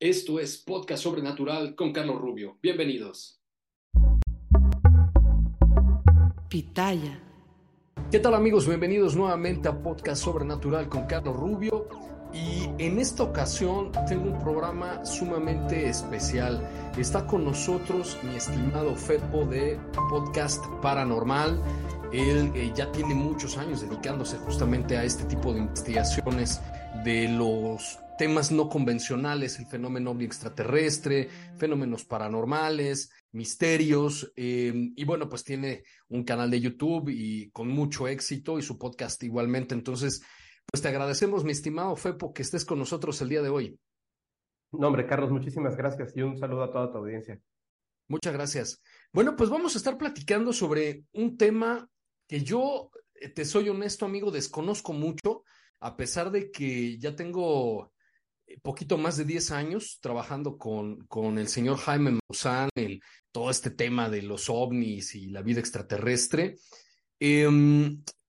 Esto es Podcast Sobrenatural con Carlos Rubio. Bienvenidos. Pitaya. ¿Qué tal amigos? Bienvenidos nuevamente a Podcast Sobrenatural con Carlos Rubio. Y en esta ocasión tengo un programa sumamente especial. Está con nosotros mi estimado Fepo de Podcast Paranormal. Él eh, ya tiene muchos años dedicándose justamente a este tipo de investigaciones de los temas no convencionales, el fenómeno ovni extraterrestre, fenómenos paranormales, misterios, eh, y bueno, pues tiene un canal de YouTube y con mucho éxito y su podcast igualmente. Entonces, pues te agradecemos, mi estimado Fepo, que estés con nosotros el día de hoy. No, hombre, Carlos, muchísimas gracias y un saludo a toda tu audiencia. Muchas gracias. Bueno, pues vamos a estar platicando sobre un tema que yo, eh, te soy honesto, amigo, desconozco mucho, a pesar de que ya tengo poquito más de 10 años trabajando con, con el señor Jaime Maussan, el, todo este tema de los ovnis y la vida extraterrestre, eh,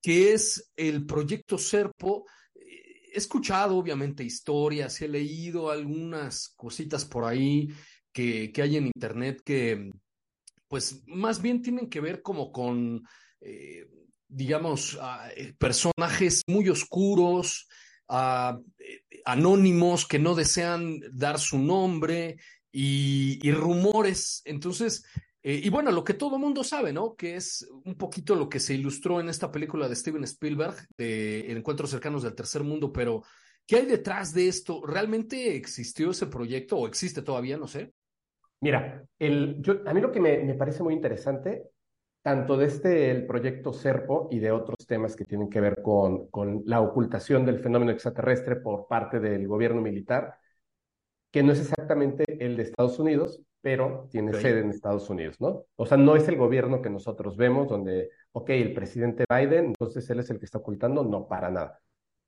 que es el proyecto Serpo. He escuchado, obviamente, historias, he leído algunas cositas por ahí que, que hay en Internet que, pues, más bien tienen que ver como con, eh, digamos, uh, personajes muy oscuros, uh, anónimos que no desean dar su nombre y, rumores. Entonces, eh, y bueno, lo que todo mundo sabe, ¿no? Que es un poquito lo que se ilustró en esta película de Steven Spielberg, de Encuentros cercanos del tercer mundo, pero ¿qué hay detrás de esto? ¿Realmente existió ese proyecto o existe todavía? No sé. Mira, el, a mí lo que me, me parece muy interesante tanto de este el proyecto SERPO y de otros temas que tienen que ver con, con la ocultación del fenómeno extraterrestre por parte del gobierno militar, que no es exactamente el de Estados Unidos, pero tiene sede en Estados Unidos, ¿no? O sea, no es el gobierno que nosotros vemos donde, ok, el presidente Biden, entonces él es el que está ocultando, no, para nada.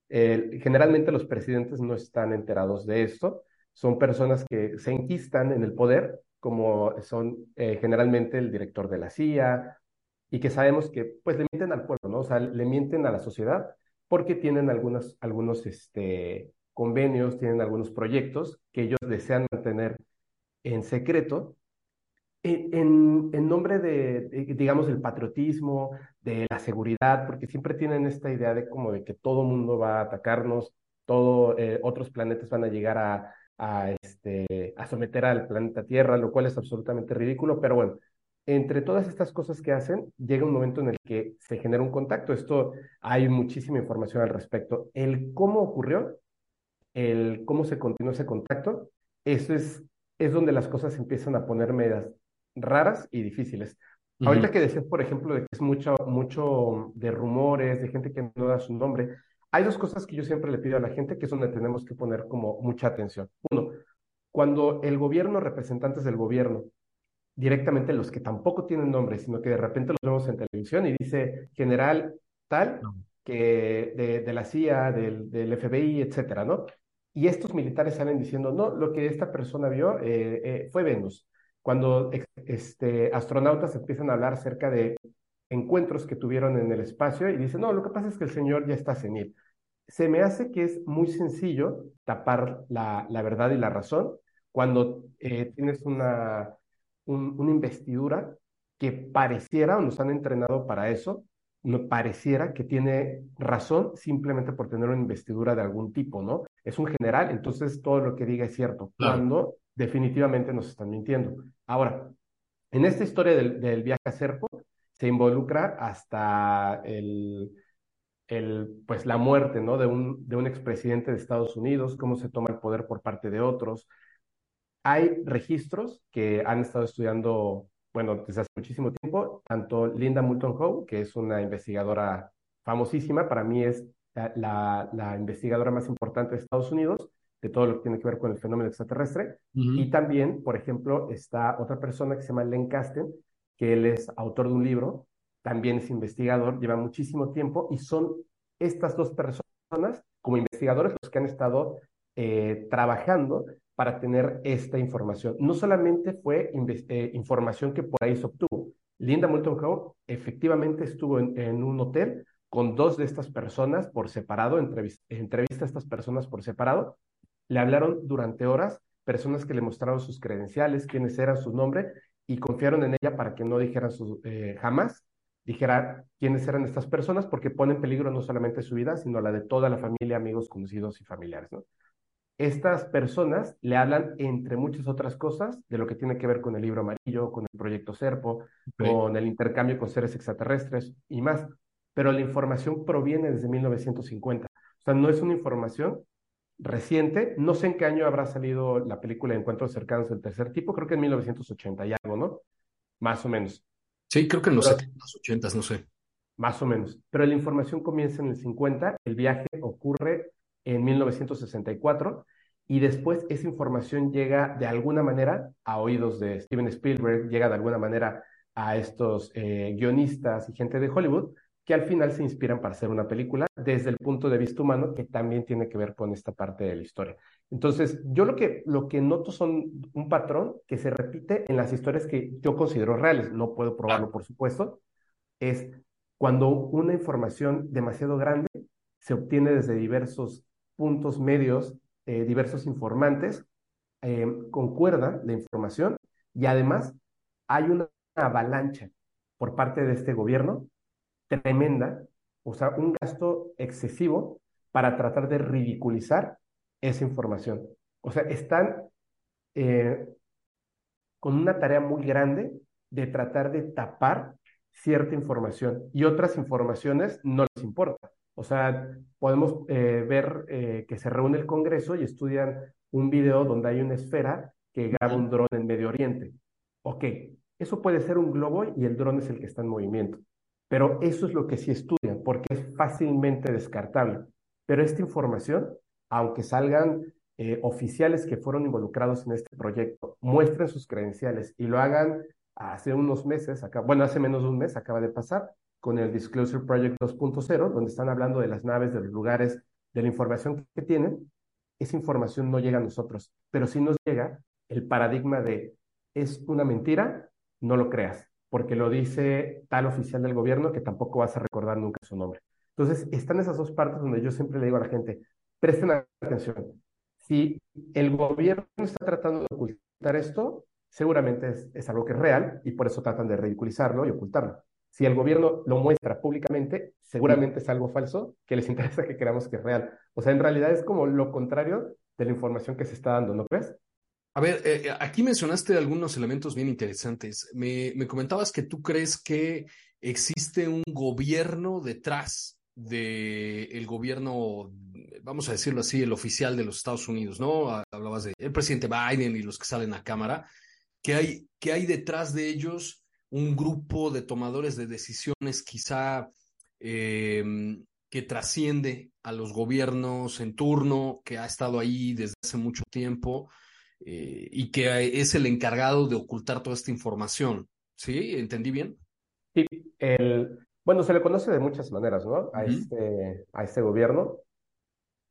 Eh, generalmente los presidentes no están enterados de esto, son personas que se enquistan en el poder, como son eh, generalmente el director de la CIA, y que sabemos que pues le mienten al pueblo, ¿no? O sea, le mienten a la sociedad porque tienen algunos, algunos este, convenios, tienen algunos proyectos que ellos desean mantener en secreto en, en, nombre de, digamos, del patriotismo, de la seguridad, porque siempre tienen esta idea de como de que todo mundo va a atacarnos, todo, eh, otros planetas van a llegar a, a, este, a someter al planeta Tierra, lo cual es absolutamente ridículo, pero bueno, entre todas estas cosas que hacen, llega un momento en el que se genera un contacto. Esto hay muchísima información al respecto. El cómo ocurrió, el cómo se continuó ese contacto, eso es, es donde las cosas empiezan a poner medias raras y difíciles. Uh -huh. Ahorita que decías, por ejemplo, de que es mucho, mucho de rumores, de gente que no da su nombre, hay dos cosas que yo siempre le pido a la gente que es donde tenemos que poner como mucha atención. Uno, cuando el gobierno, representantes del gobierno, directamente los que tampoco tienen nombre, sino que de repente los vemos en televisión y dice general tal, que de, de la CIA, del, del, FBI, etcétera, ¿no? Y estos militares salen diciendo, no, lo que esta persona vio eh, eh, fue Venus. Cuando este, astronautas empiezan a hablar acerca de encuentros que tuvieron en el espacio y dicen, no, lo que pasa es que el señor ya está senil. Se me hace que es muy sencillo tapar la, la verdad y la razón cuando eh, tienes una un, una investidura que pareciera, o nos han entrenado para eso, no pareciera que tiene razón simplemente por tener una investidura de algún tipo, ¿no? es un general, entonces todo lo que diga es cierto, cuando definitivamente nos están mintiendo. Ahora, en esta historia del, del viaje a Serpo se involucra hasta el, el, pues la muerte ¿no? de, un, de un expresidente de Estados Unidos, cómo se toma el poder por parte de otros. Hay registros que han estado estudiando, bueno, desde hace muchísimo tiempo, tanto Linda Moulton Howe, que es una investigadora famosísima, para mí es la, la, investigadora más importante de Estados Unidos, de todo lo que tiene que ver con el fenómeno extraterrestre. Y también, por ejemplo, está otra persona que se llama Len Kasten, que él es autor de un libro, también es investigador, lleva muchísimo tiempo y son estas dos personas como investigadores los que han estado eh, trabajando para tener esta información. No solamente fue eh, información que por ahí se obtuvo. Linda Moulton Howe efectivamente estuvo en un hotel con dos de estas personas por separado, entrevista, a estas personas por separado, le hablaron durante horas, personas que le mostraron sus credenciales, quiénes eran, su nombre, y confiaron en ella para que no dijeran su, eh, jamás, dijera quiénes eran estas personas, porque pone en peligro no solamente su vida, sino la de toda la familia, amigos, conocidos y familiares. ¿no? Estas personas le hablan, entre muchas otras cosas, de lo que tiene que ver con el libro amarillo, con el proyecto Serpo, con el intercambio con seres extraterrestres y más pero la información proviene desde 1950. O sea, no es una información reciente. No sé en qué año habrá salido la película Encuentros cercanos del tercer tipo, creo que en 1980 y algo, ¿no? Más o menos. Sí, creo que en los 70, 80, no sé. Más o menos. Pero la información comienza en el 50, el viaje ocurre en 1964 y después esa información llega de alguna manera a oídos de Steven Spielberg, llega de alguna manera a estos eh, guionistas y gente de Hollywood, que al final se inspiran para hacer una película desde el punto de vista humano, que también tiene que ver con esta parte de la historia. Entonces, yo lo que, lo que noto son un patrón que se repite en las historias que yo considero reales, no puedo probarlo, por supuesto, es cuando una información demasiado grande se obtiene desde diversos puntos medios, eh, diversos informantes, eh, concuerda la información y además hay una avalancha por parte de este gobierno tremenda, o sea, un gasto excesivo para tratar de ridiculizar esa información. O sea, están eh, con una tarea muy grande de tratar de tapar cierta información y otras informaciones no les importa. O sea, podemos eh, ver eh, que se reúne el Congreso y estudian un video donde hay una esfera que graba un dron en Medio Oriente. Ok, eso puede ser un globo y el dron es el que está en movimiento. Pero eso es lo que sí estudian, porque es fácilmente descartable. Pero esta información, aunque salgan eh, oficiales que fueron involucrados en este proyecto, muestren sus credenciales y lo hagan hace unos meses, acá, bueno, hace menos de un mes acaba de pasar con el Disclosure Project 2.0, donde están hablando de las naves, de los lugares, de la información que tienen, esa información no llega a nosotros, pero si nos llega el paradigma de es una mentira, no lo creas porque lo dice tal oficial del gobierno que tampoco vas a recordar nunca su nombre. Entonces, están esas dos partes donde yo siempre le digo a la gente, presten atención. Si el gobierno está tratando de ocultar esto, seguramente es, algo que es real y por eso tratan de ridiculizarlo y ocultarlo. Si el gobierno lo muestra públicamente, seguramente es algo falso que les interesa que creamos que es real. O sea, en realidad es como lo contrario de la información que se está dando, ¿no crees? A ver, eh, eh, aquí mencionaste algunos elementos bien interesantes. Me, comentabas que tú crees que existe un gobierno detrás del gobierno, vamos a decirlo así, el oficial de los Estados Unidos, ¿no? Hablabas del presidente Biden y los que salen a cámara, que hay, que hay detrás de ellos un grupo de tomadores de decisiones quizá em, que trasciende a los gobiernos en turno, que ha estado ahí desde hace mucho tiempo eh, y que es el encargado de ocultar toda esta información. ¿Sí? ¿Entendí bien? Sí, el, bueno, se le conoce de muchas maneras, ¿no? A, este, a este gobierno.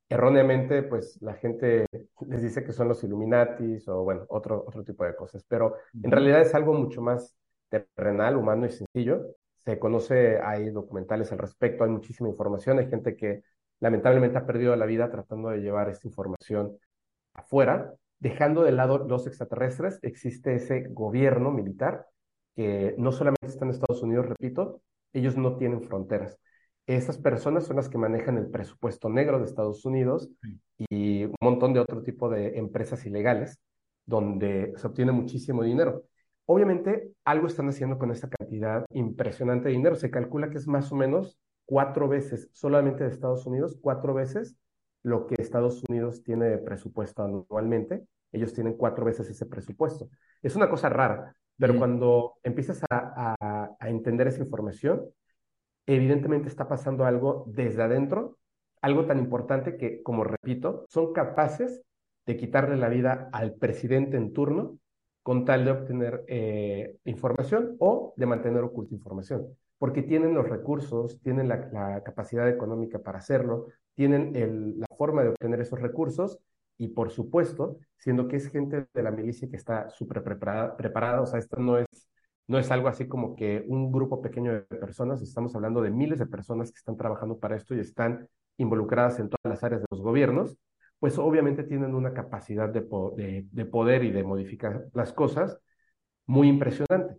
Erróneamente, pues la gente les dice que son los Illuminatis o, bueno, otro, otro tipo de cosas, pero en realidad es algo mucho más terrenal, humano y sencillo. Se conoce, hay documentales al respecto, hay muchísima información, hay gente que lamentablemente ha perdido la vida tratando de llevar esta información afuera dejando de lado los extraterrestres, existe ese gobierno militar que no solamente está en Estados Unidos, repito, ellos no tienen fronteras. Esas personas son las que manejan el presupuesto negro de Estados Unidos y un montón de otro tipo de empresas ilegales donde se obtiene muchísimo dinero. Obviamente, algo están haciendo con esta cantidad impresionante de dinero. Se calcula que es más o menos cuatro veces, solamente de Estados Unidos, cuatro veces lo que Estados Unidos tiene de presupuesto anualmente. Ellos tienen cuatro veces ese presupuesto. Es una cosa rara, pero cuando empiezas a, a entender esa información, evidentemente está pasando algo desde adentro, algo tan importante que, como repito, son capaces de quitarle la vida al presidente en turno con tal de obtener eh, información o de mantener oculta información, porque tienen los recursos, tienen la, capacidad económica para hacerlo, tienen la forma de obtener esos recursos y por supuesto, siendo que es gente de la milicia que está súper preparada, o sea, esto no es, no es algo así como que un grupo pequeño de personas, estamos hablando de miles de personas que están trabajando para esto y están involucradas en todas las áreas de los gobiernos, pues obviamente tienen una capacidad de, de, poder y de modificar las cosas muy impresionante.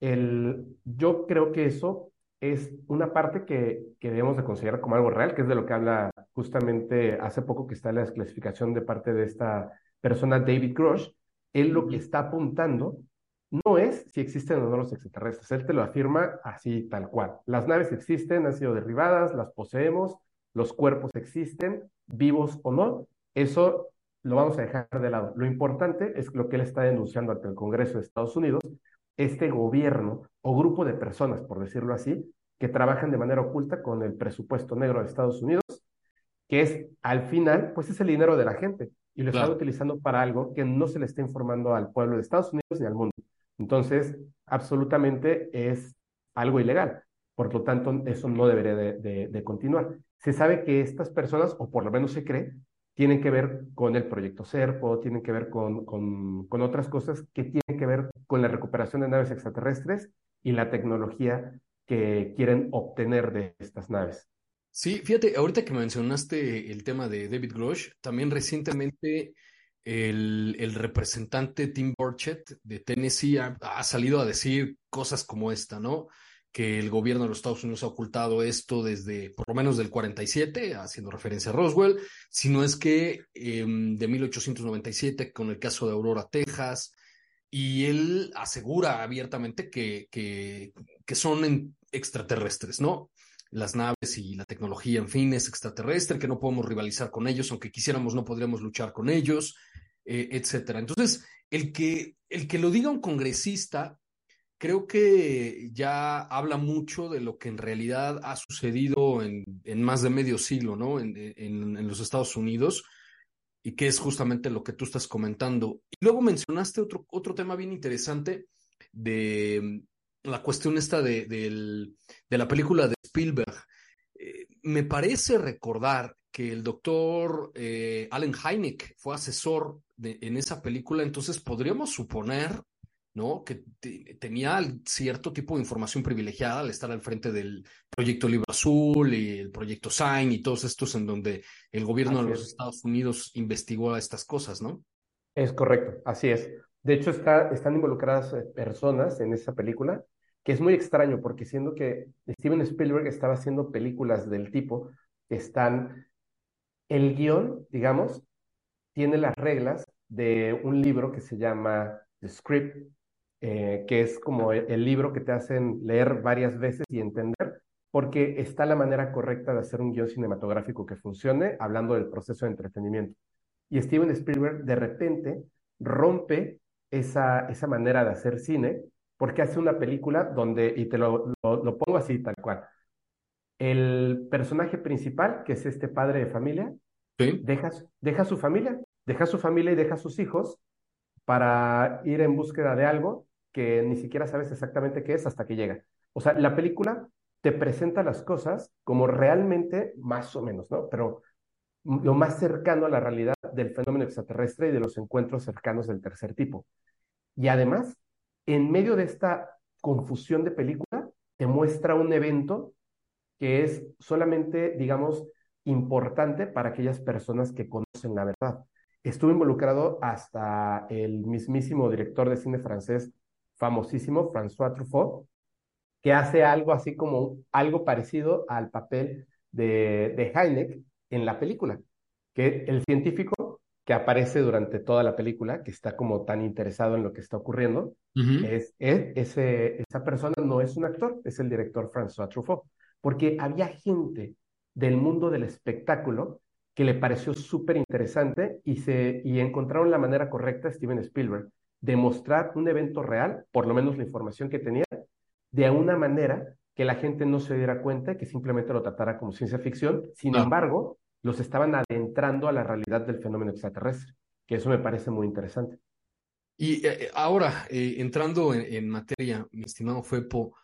El, yo creo que eso es una parte que, que, debemos de considerar como algo real, que es de lo que habla justamente hace poco que está la desclasificación de parte de esta persona, David Grosh. Él lo que está apuntando no es si existen o no los extraterrestres, él te lo afirma así, tal cual. Las naves existen, han sido derribadas, las poseemos, los cuerpos existen, vivos o no, eso lo vamos a dejar de lado. Lo importante es lo que él está denunciando ante el Congreso de Estados Unidos, este gobierno o grupo de personas, por decirlo así, que trabajan de manera oculta con el presupuesto negro de Estados Unidos, que es al final, pues es el dinero de la gente y lo están utilizando para algo que no se le está informando al pueblo de Estados Unidos ni al mundo. Entonces, absolutamente es algo ilegal. Por lo tanto, eso no debería de continuar. Se sabe que estas personas, o por lo menos se cree, tienen que ver con el proyecto SERPO, tienen que ver con, con, con, otras cosas que tienen que ver con la recuperación de naves extraterrestres y la tecnología que quieren obtener de estas naves. Sí, fíjate, ahorita que mencionaste el tema de David Grosh, también recientemente el, el representante Tim Burchett de Tennessee ha salido a decir cosas como esta, ¿no? Que el gobierno de los Estados Unidos ha ocultado esto desde por lo menos del 47, haciendo referencia a Roswell, sino es que eh, de 1897 con el caso de Aurora, Texas, y él asegura abiertamente que, que, que son extraterrestres, ¿no? Las naves y la tecnología, en fin, es extraterrestre, que no podemos rivalizar con ellos, aunque quisiéramos no podríamos luchar con ellos, eh, etcétera. Entonces, el que, el que lo diga un congresista creo que ya habla mucho de lo que en realidad ha sucedido en, más de medio siglo, ¿no? En, los Estados Unidos y que es justamente lo que tú estás comentando. Luego mencionaste otro, otro tema bien interesante de la cuestión esta de, la película de Spielberg. Eh, me parece recordar que el doctor eh, Allen Hynek fue asesor en esa película, entonces podríamos suponer ¿no? Que tenía cierto tipo de información privilegiada al estar al frente del proyecto Libro Azul y el proyecto Sign y todos estos en donde el gobierno de los Estados Unidos investigó estas cosas, ¿no? Es correcto, así es. De hecho, está, están involucradas eh, personas en esa película, que es muy extraño porque siendo que Steven Spielberg estaba haciendo películas del tipo que están, el guion, digamos, tiene las reglas de un libro que se llama The Script, eh, que es como el, libro que te hacen leer varias veces y entender, porque está la manera correcta de hacer un guion cinematográfico que funcione, hablando del proceso de entretenimiento. Y Steven Spielberg de repente rompe esa, esa manera de hacer cine, porque hace una película donde, y te lo, lo, pongo así tal cual, el personaje principal, que es este padre de familia, deja, deja su familia, deja su familia y deja sus hijos para ir en búsqueda de algo que ni siquiera sabes exactamente qué es hasta que llega. O sea, la película te presenta las cosas como realmente, más o menos, ¿no? Pero lo más cercano a la realidad del fenómeno extraterrestre y de los encuentros cercanos del tercer tipo. Y además, en medio de esta confusión de película, te muestra un evento que es solamente, digamos, importante para aquellas personas que conocen la verdad. Estuvo involucrado hasta el mismísimo director de cine francés famosísimo, François Truffaut, que hace algo así como algo parecido al papel de, de Heineck en la película, que el científico que aparece durante toda la película, que está como tan interesado en lo que está ocurriendo, es, ese, esa persona no es un actor, es el director François Truffaut, porque había gente del mundo del espectáculo que le pareció súper interesante y, se, y encontraron la manera correcta, Steven Spielberg, de mostrar un evento real, por lo menos la información que tenía, de una manera que la gente no se diera cuenta, que simplemente lo tratara como ciencia ficción. Sin embargo, los estaban adentrando a la realidad del fenómeno extraterrestre, que eso me parece muy interesante. Y eh, ahora, eh, entrando en, materia, mi estimado Fepo,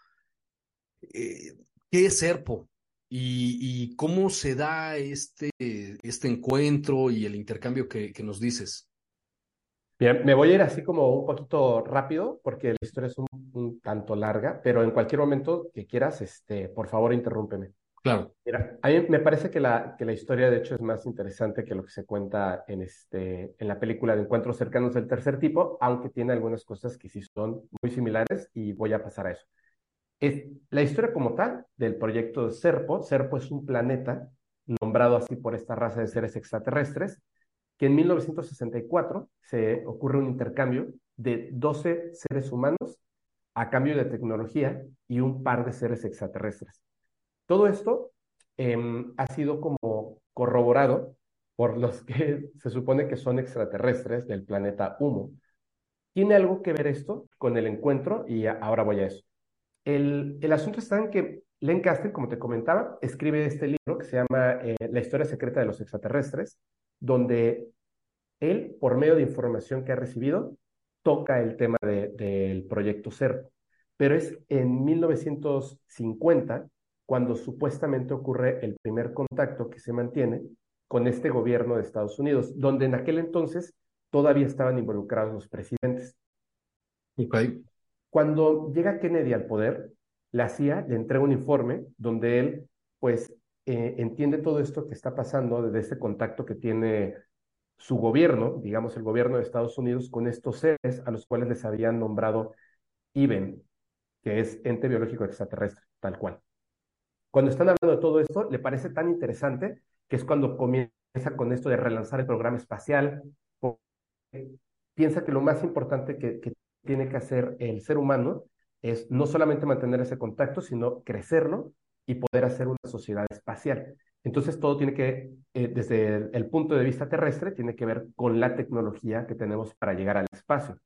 eh, ¿qué es SERPO? Y, cómo se da este, este encuentro y el intercambio que, que, nos dices? Bien, me voy a ir así como un poquito rápido porque la historia es un, un tanto larga, pero en cualquier momento que quieras, este, por favor, interrúmpeme. Claro. Mira, a mí me parece que la, que la historia, de hecho, es más interesante que lo que se cuenta en, este, en la película de Encuentros cercanos del tercer tipo, aunque tiene algunas cosas que sí son muy similares y voy a pasar a eso. Es la historia como tal del proyecto de Serpo. Serpo es un planeta nombrado así por esta raza de seres extraterrestres, que en 1964 se ocurre un intercambio de 12 seres humanos a cambio de tecnología y un par de seres extraterrestres. Todo esto em, ha sido como corroborado por los que se supone que son extraterrestres del planeta Humo. ¿Tiene algo que ver esto con el encuentro? Y ahora voy a eso. El, el asunto está en que Len Castle, como te comentaba, escribe este libro que se llama eh, La historia secreta de los extraterrestres, donde él, por medio de información que ha recibido, toca el tema del proyecto CERPO. Pero es en 1950 cuando supuestamente ocurre el primer contacto que se mantiene con este gobierno de Estados Unidos, donde en aquel entonces todavía estaban involucrados los presidentes. Okay. Cuando llega Kennedy al poder, la CIA le entrega un informe donde él, pues, eh, entiende todo esto que está pasando desde este contacto que tiene su gobierno, digamos el gobierno de Estados Unidos, con estos seres a los cuales les habían nombrado IBEN, que es ente biológico extraterrestre, tal cual. Cuando están hablando de todo esto, le parece tan interesante que es cuando comienza con esto de relanzar el programa espacial. Piensa que lo más importante que, tiene que hacer el ser humano es no solamente mantener ese contacto, sino crecerlo y poder hacer una sociedad espacial. Entonces todo tiene que, eh, desde el, punto de vista terrestre, tiene que ver con la tecnología que tenemos para llegar al espacio.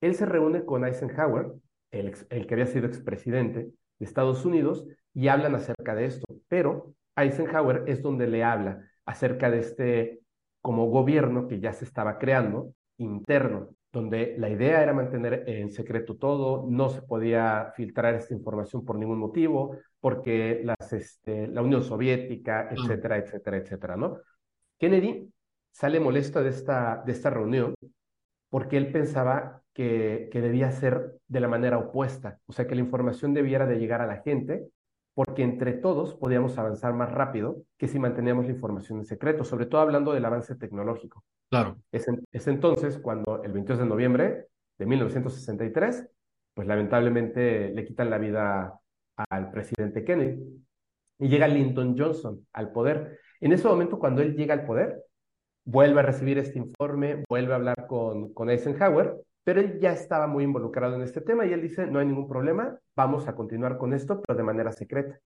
Él se reúne con Eisenhower, el, el que había sido expresidente de Estados Unidos, y hablan acerca de esto, pero Eisenhower es donde le habla acerca de este como gobierno que ya se estaba creando interno, donde la idea era mantener en secreto todo, no se podía filtrar esta información por ningún motivo, porque las, este, la Unión Soviética, etcétera, etcétera, etcétera, ¿no? Kennedy sale molesto de esta, de esta reunión porque él pensaba que, que debía ser de la manera opuesta, o sea, que la información debiera de llegar a la gente porque entre todos podíamos avanzar más rápido que si manteníamos la información en secreto, sobre todo hablando del avance tecnológico. Claro. Es, entonces cuando el 22 de noviembre de 1963, pues lamentablemente le quitan la vida al presidente Kennedy y llega Lyndon Johnson al poder. En ese momento, cuando él llega al poder, vuelve a recibir este informe, vuelve a hablar con, con Eisenhower pero él ya estaba muy involucrado en este tema y él dice, no hay ningún problema, vamos a continuar con esto, pero de manera secreta.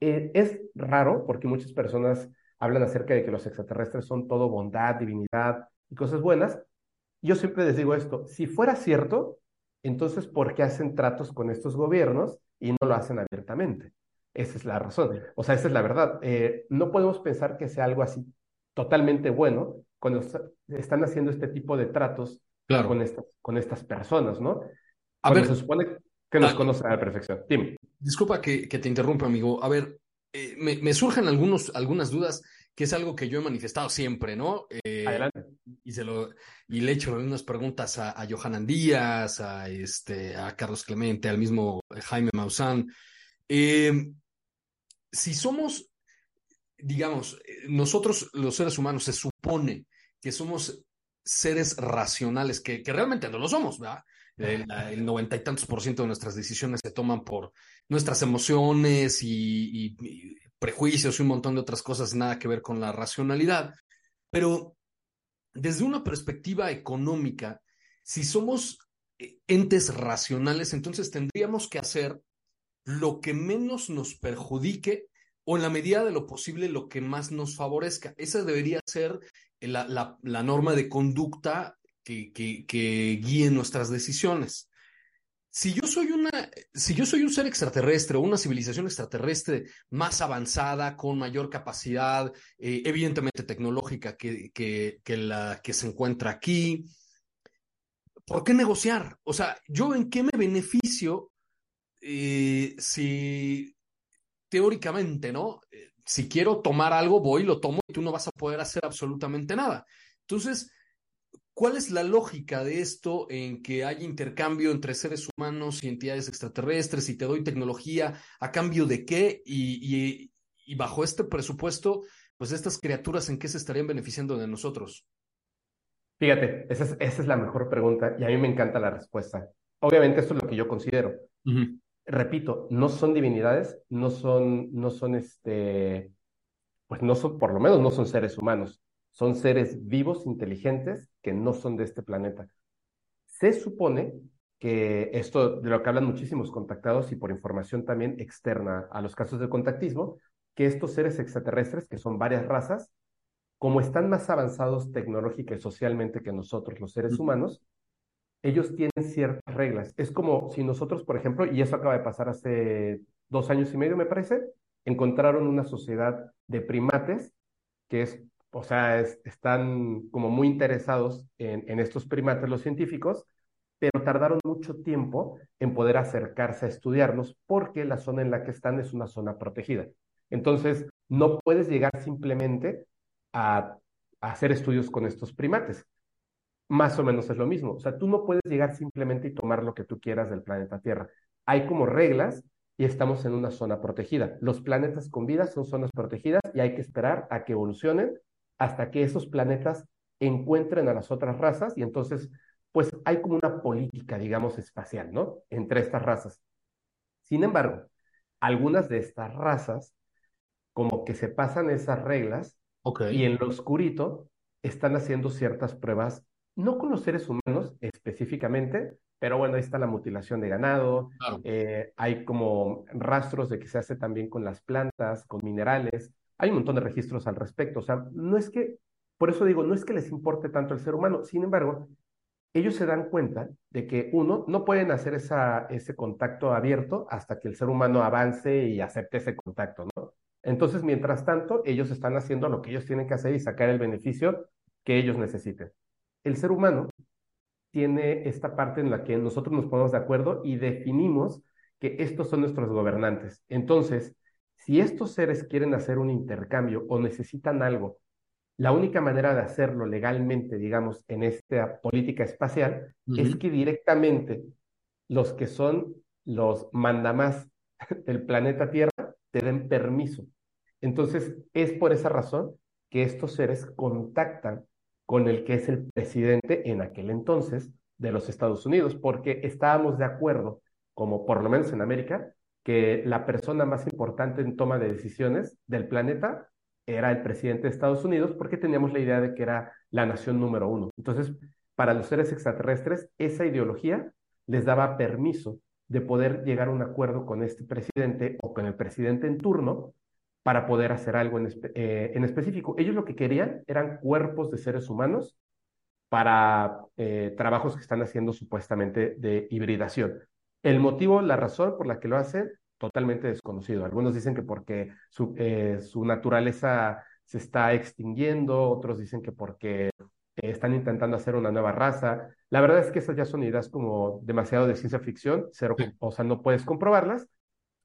Eh, es raro porque muchas personas hablan acerca de que los extraterrestres son todo bondad, divinidad y cosas buenas. Yo siempre les digo esto, si fuera cierto, entonces ¿por qué hacen tratos con estos gobiernos y no lo hacen abiertamente? Esa es la razón. O sea, esa es la verdad. Eh, no podemos pensar que sea algo así totalmente bueno cuando están haciendo este tipo de tratos claro. con, estas, con estas personas, ¿no? A ver, se supone que nos ah, conocen a la perfección. Dime. Disculpa que, que te interrumpa, amigo. A ver, eh, me, me, surgen algunos, algunas dudas, que es algo que yo he manifestado siempre, ¿no? Eh, Adelante. Y, se lo, y le he hecho unas preguntas a, a Johanan Díaz, a, este, a Carlos Clemente, al mismo Jaime Maussan. Eh, si somos, digamos, nosotros los seres humanos se supone que somos seres racionales, que, que realmente no lo somos, ¿verdad? El, noventa y tantos por ciento de nuestras decisiones se toman por nuestras emociones y, y, prejuicios y un montón de otras cosas, nada que ver con la racionalidad. Pero desde una perspectiva económica, si somos eh, entes racionales, entonces tendríamos que hacer lo que menos nos perjudique o en la medida de lo posible lo que más nos favorezca. Esa debería ser la, la, norma de conducta que, que, que, guíe nuestras decisiones. Si yo, soy una, si yo soy un ser extraterrestre o una civilización extraterrestre más avanzada, con mayor capacidad, eh, evidentemente tecnológica que, que, que la que se encuentra aquí, ¿por qué negociar? O sea, ¿yo en qué me beneficio eh, si teóricamente, ¿no? Eh, si quiero tomar algo, voy, lo tomo y tú no vas a poder hacer absolutamente nada. Entonces, ¿cuál es la lógica de esto en que hay intercambio entre seres humanos y entidades extraterrestres y te doy tecnología a cambio de qué? Y, y bajo este presupuesto, pues estas criaturas en qué se estarían beneficiando de nosotros? Fíjate, esa es, esa es la mejor pregunta y a mí me encanta la respuesta. Obviamente esto es lo que yo considero. Repito, no son divinidades, no son, no son este, pues no son, por lo menos no son seres humanos, son seres vivos, inteligentes, que no son de este planeta. Se supone que esto de lo que hablan muchísimos contactados y por información también externa a los casos de contactismo, que estos seres extraterrestres, que son varias razas, como están más avanzados tecnológica y socialmente que nosotros, los seres humanos, ellos tienen ciertas reglas. Es como si nosotros, por ejemplo, y eso acaba de pasar hace dos años y medio, me parece, encontraron una sociedad de primates que es, o sea, están como muy interesados en, estos primates los científicos, pero tardaron mucho tiempo en poder acercarse a estudiarlos porque la zona en la que están es una zona protegida. Entonces, no puedes llegar simplemente a, hacer estudios con estos primates. Más o menos es lo mismo. O sea, tú no puedes llegar simplemente y tomar lo que tú quieras del planeta Tierra. Hay como reglas y estamos en una zona protegida. Los planetas con vida son zonas protegidas y hay que esperar a que evolucionen hasta que esos planetas encuentren a las otras razas y entonces, pues hay como una política, digamos, espacial, ¿no? Entre estas razas. Sin embargo, algunas de estas razas, como que se pasan esas reglas y en lo oscurito están haciendo ciertas pruebas, no con los seres humanos específicamente, pero bueno, ahí está la mutilación de ganado, eh, hay como rastros de que se hace también con las plantas, con minerales, hay un montón de registros al respecto, o sea, no es que, por eso digo, no es que les importe tanto el ser humano, sin embargo, ellos se dan cuenta de que uno, no pueden hacer esa, ese contacto abierto hasta que el ser humano avance y acepte ese contacto, ¿no? Entonces, mientras tanto, ellos están haciendo lo que ellos tienen que hacer y sacar el beneficio que ellos necesiten. El ser humano tiene esta parte en la que nosotros nos ponemos de acuerdo y definimos que estos son nuestros gobernantes. Entonces, si estos seres quieren hacer un intercambio o necesitan algo, la única manera de hacerlo legalmente, digamos, en esta política espacial, es que directamente los que son los mandamás del planeta Tierra te den permiso. Entonces, es por esa razón que estos seres contactan con el que es el presidente en aquel entonces de los Estados Unidos, porque estábamos de acuerdo, como por lo menos en América, que la persona más importante en toma de decisiones del planeta era el presidente de Estados Unidos, porque teníamos la idea de que era la nación número uno. Entonces, para los seres extraterrestres, esa ideología les daba permiso de poder llegar a un acuerdo con este presidente o con el presidente en turno para poder hacer algo en, eh, en específico. Ellos lo que querían eran cuerpos de seres humanos para eh, trabajos que están haciendo supuestamente de hibridación. El motivo, la razón por la que lo hacen, totalmente desconocido. Algunos dicen que porque su, eh, su naturaleza se está extinguiendo, otros dicen que porque están intentando hacer una nueva raza. La verdad es que esas ya son ideas como demasiado de ciencia ficción, cero, o sea, no puedes comprobarlas,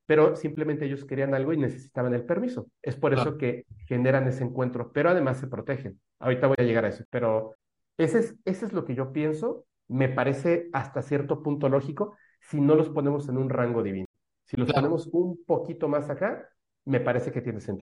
pero simplemente ellos querían algo y necesitaban el permiso. Es por eso que generan ese encuentro, pero además se protegen. Ahorita voy a llegar a eso, pero ese es, ese es lo que yo pienso. Me parece hasta cierto punto lógico si no los ponemos en un rango divino. Si los ponemos un poquito más acá, me parece que tiene sentido.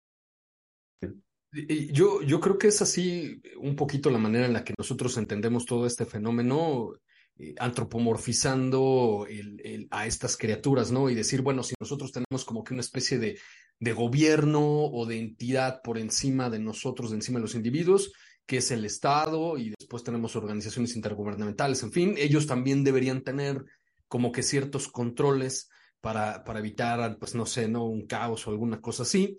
Yo, yo creo que es así un poquito la manera en la que nosotros entendemos todo este fenómeno, eh, antropomorfizando a estas criaturas, ¿no? Y decir, bueno, si nosotros tenemos como que una especie de, de gobierno o de entidad por encima de nosotros, de encima de los individuos, que es el Estado, y después tenemos organizaciones intergubernamentales, en fin, ellos también deberían tener como que ciertos controles para, para evitar, pues no sé, ¿no? Un caos o alguna cosa así.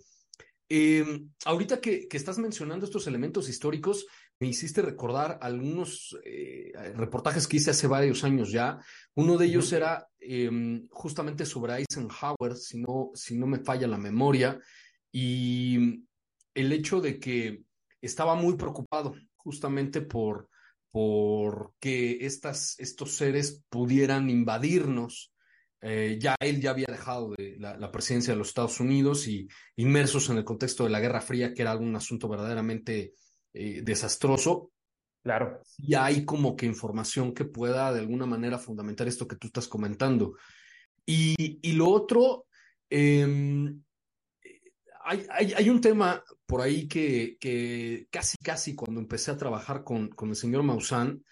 Eh, ahorita que, que, estás mencionando estos elementos históricos, me hiciste recordar algunos eh, reportajes que hice hace varios años ya. Uno de ellos uh -huh. era eh, justamente sobre Eisenhower, si no, si no me falla la memoria, y el hecho de que estaba muy preocupado justamente por, por que estas, estos seres pudieran invadirnos eh, ya él ya había dejado de la, la, presidencia de los Estados Unidos y inmersos en el contexto de la Guerra Fría, que era un asunto verdaderamente eh, desastroso. Claro. Y hay como que información que pueda de alguna manera fundamentar esto que tú estás comentando. Y, y lo otro, eh, hay, hay, hay, un tema por ahí que, que, casi, casi cuando empecé a trabajar con, con el señor Maussan,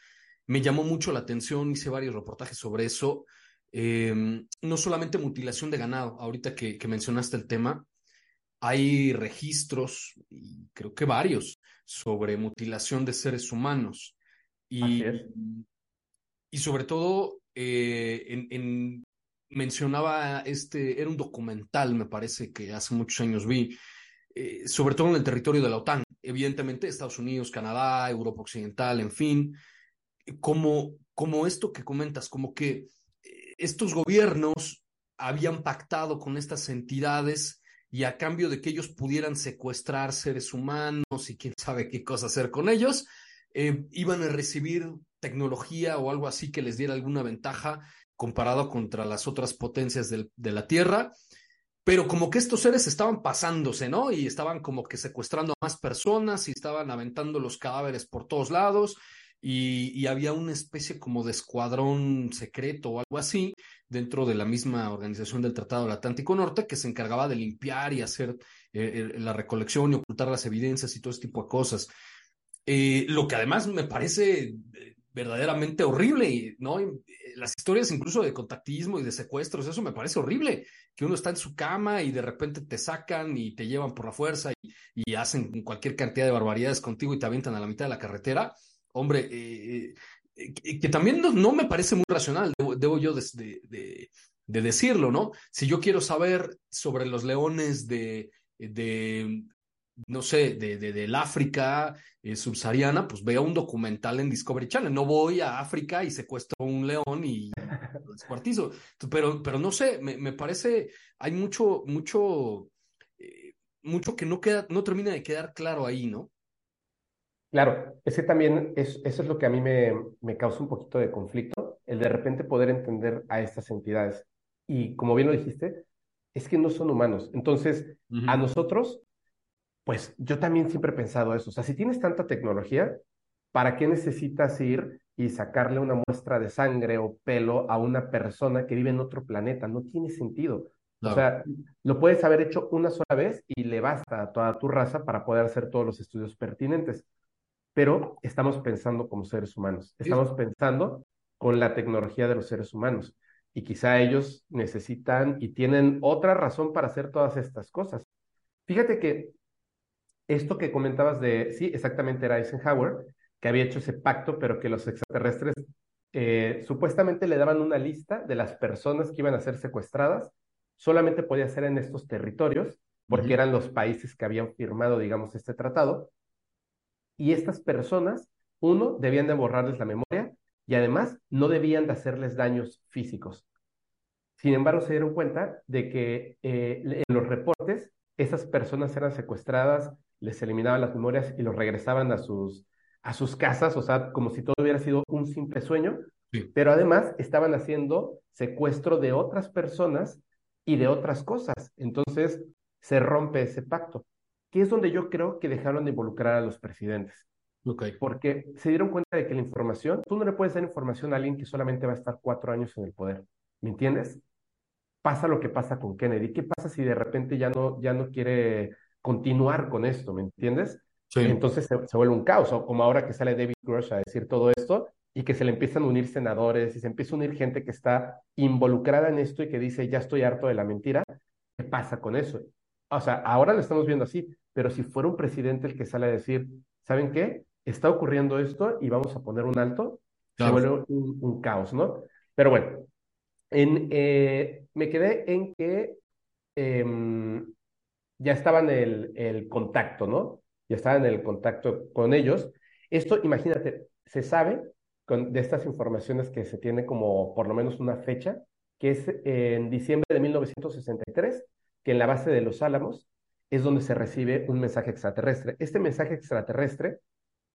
me llamó mucho la atención, hice varios reportajes sobre eso. Eh, no solamente mutilación de ganado, ahorita que, que, mencionaste el tema, hay registros, y creo que varios, sobre mutilación de seres humanos. Y, y sobre todo, eh, en, en, mencionaba este, era un documental, me parece que hace muchos años vi, eh, sobre todo en el territorio de la OTAN, evidentemente Estados Unidos, Canadá, Europa Occidental, en fin, como, como esto que comentas, como que estos gobiernos habían pactado con estas entidades y a cambio de que ellos pudieran secuestrar seres humanos y quién sabe qué cosa hacer con ellos, eh, iban a recibir tecnología o algo así que les diera alguna ventaja comparado contra las otras potencias del, de la Tierra. Pero como que estos seres estaban pasándose, ¿no? Y estaban como que secuestrando a más personas y estaban aventando los cadáveres por todos lados y, había una especie como de escuadrón secreto o algo así dentro de la misma organización del Tratado del Atlántico Norte que se encargaba de limpiar y hacer eh, la recolección y ocultar las evidencias y todo ese tipo de cosas. Eh, lo que además me parece eh, verdaderamente horrible, ¿no? Las historias incluso de contactismo y de secuestros, eso me parece horrible, que uno está en su cama y de repente te sacan y te llevan por la fuerza y, y hacen cualquier cantidad de barbaridades contigo y te avientan a la mitad de la carretera hombre, eh, eh, que también no, no, me parece muy racional, debo, debo yo de, de, de, decirlo, ¿no? Si yo quiero saber sobre los leones de, no sé, de, de, del África eh, subsahariana, pues veo un documental en Discovery Channel. No voy a África y secuestro un león y lo descuartizo. Pero, pero no sé, me, me parece, hay mucho, mucho, eh, mucho que no queda, no termina de quedar claro ahí, ¿no? Claro, ese también es, eso es lo que a mí me, me causa un poquito de conflicto, el de repente poder entender a estas entidades. Y como bien lo dijiste, es que no son humanos. Entonces, uh -huh. a nosotros, pues yo también siempre he pensado eso. O sea, si tienes tanta tecnología, ¿para qué necesitas ir y sacarle una muestra de sangre o pelo a una persona que vive en otro planeta? No tiene sentido. O sea, lo puedes haber hecho una sola vez y le basta a toda tu raza para poder hacer todos los estudios pertinentes pero estamos pensando como seres humanos, estamos pensando con la tecnología de los seres humanos y quizá ellos necesitan y tienen otra razón para hacer todas estas cosas. Fíjate que esto que comentabas de, sí, exactamente era Eisenhower, que había hecho ese pacto, pero que los extraterrestres eh, supuestamente le daban una lista de las personas que iban a ser secuestradas, solamente podía ser en estos territorios, porque uh -huh. eran los países que habían firmado, digamos, este tratado, y estas personas, uno, debían de borrarles la memoria y además no debían de hacerles daños físicos. Sin embargo, se dieron cuenta de que eh, en los reportes esas personas eran secuestradas, les eliminaban las memorias y los regresaban a sus, a sus casas, o sea, como si todo hubiera sido un simple sueño, pero además estaban haciendo secuestro de otras personas y de otras cosas. Entonces se rompe ese pacto, que es donde yo creo que dejaron de involucrar a los presidentes. Porque se dieron cuenta de que la información, tú no le puedes dar información a alguien que solamente va a estar cuatro años en el poder. ¿Me entiendes? Pasa lo que pasa con Kennedy. ¿Qué pasa si de repente ya no, ya no quiere continuar con esto? ¿Me entiendes? Entonces se, vuelve un caos. O como ahora que sale David Grush a decir todo esto y que se le empiezan a unir senadores y se empieza a unir gente que está involucrada en esto y que dice, ya estoy harto de la mentira. ¿Qué pasa con eso? O sea, ahora lo estamos viendo así, pero si fuera un presidente el que sale a decir, ¿saben qué? está ocurriendo esto y vamos a poner un alto, se vuelve un, caos, ¿no? Pero bueno, en, eh, me quedé en que em, ya estaba en el, el, contacto, ¿no? Ya estaba en el contacto con ellos. Esto, imagínate, se sabe con, de estas informaciones que se tiene como por lo menos una fecha, que es en diciembre de 1963, que en la base de los Álamos es donde se recibe un mensaje extraterrestre. Este mensaje extraterrestre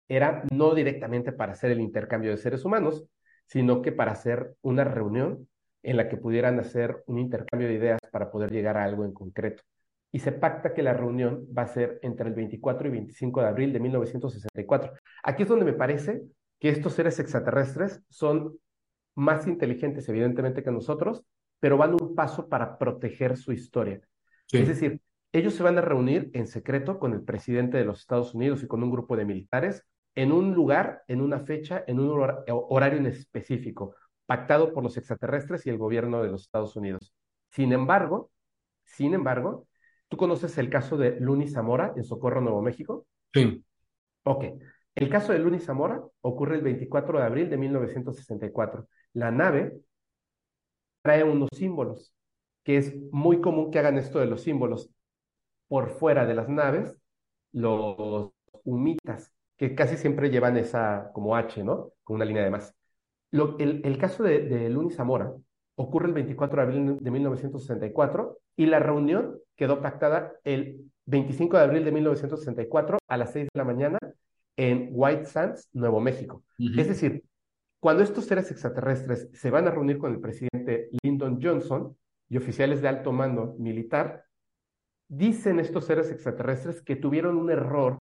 era no directamente para hacer el intercambio de seres humanos, sino que para hacer una reunión en la que pudieran hacer un intercambio de ideas para poder llegar a algo en concreto. Y se pacta que la reunión va a ser entre el 24 y 25 de abril de 1964. Aquí es donde me parece que estos seres extraterrestres son más inteligentes, evidentemente, que nosotros, pero van un paso para proteger su historia. Es decir, ellos se van a reunir en secreto con el presidente de los Estados Unidos y con un grupo de militares en un lugar, en una fecha, en un horario en específico, pactado por los extraterrestres y el gobierno de los Estados Unidos. Sin embargo, sin embargo, ¿tú conoces el caso de Luni Zamora en Socorro, Nuevo México? Sí. Ok. El caso de Luni Zamora ocurre el 24 de abril de 1964. La nave trae unos símbolos, que es muy común que hagan esto de los símbolos. Por fuera de las naves, los humitas, que casi siempre llevan esa como H, ¿no? Con una línea de más. Lo, el, caso de, de Luni Zamora ocurre el 24 de abril de 1964 y la reunión quedó pactada el 25 de abril de 1964 a las 6 de la mañana en White Sands, Nuevo México. Es decir, cuando estos seres extraterrestres se van a reunir con el presidente Lyndon Johnson y oficiales de alto mando militar, dicen estos seres extraterrestres que tuvieron un error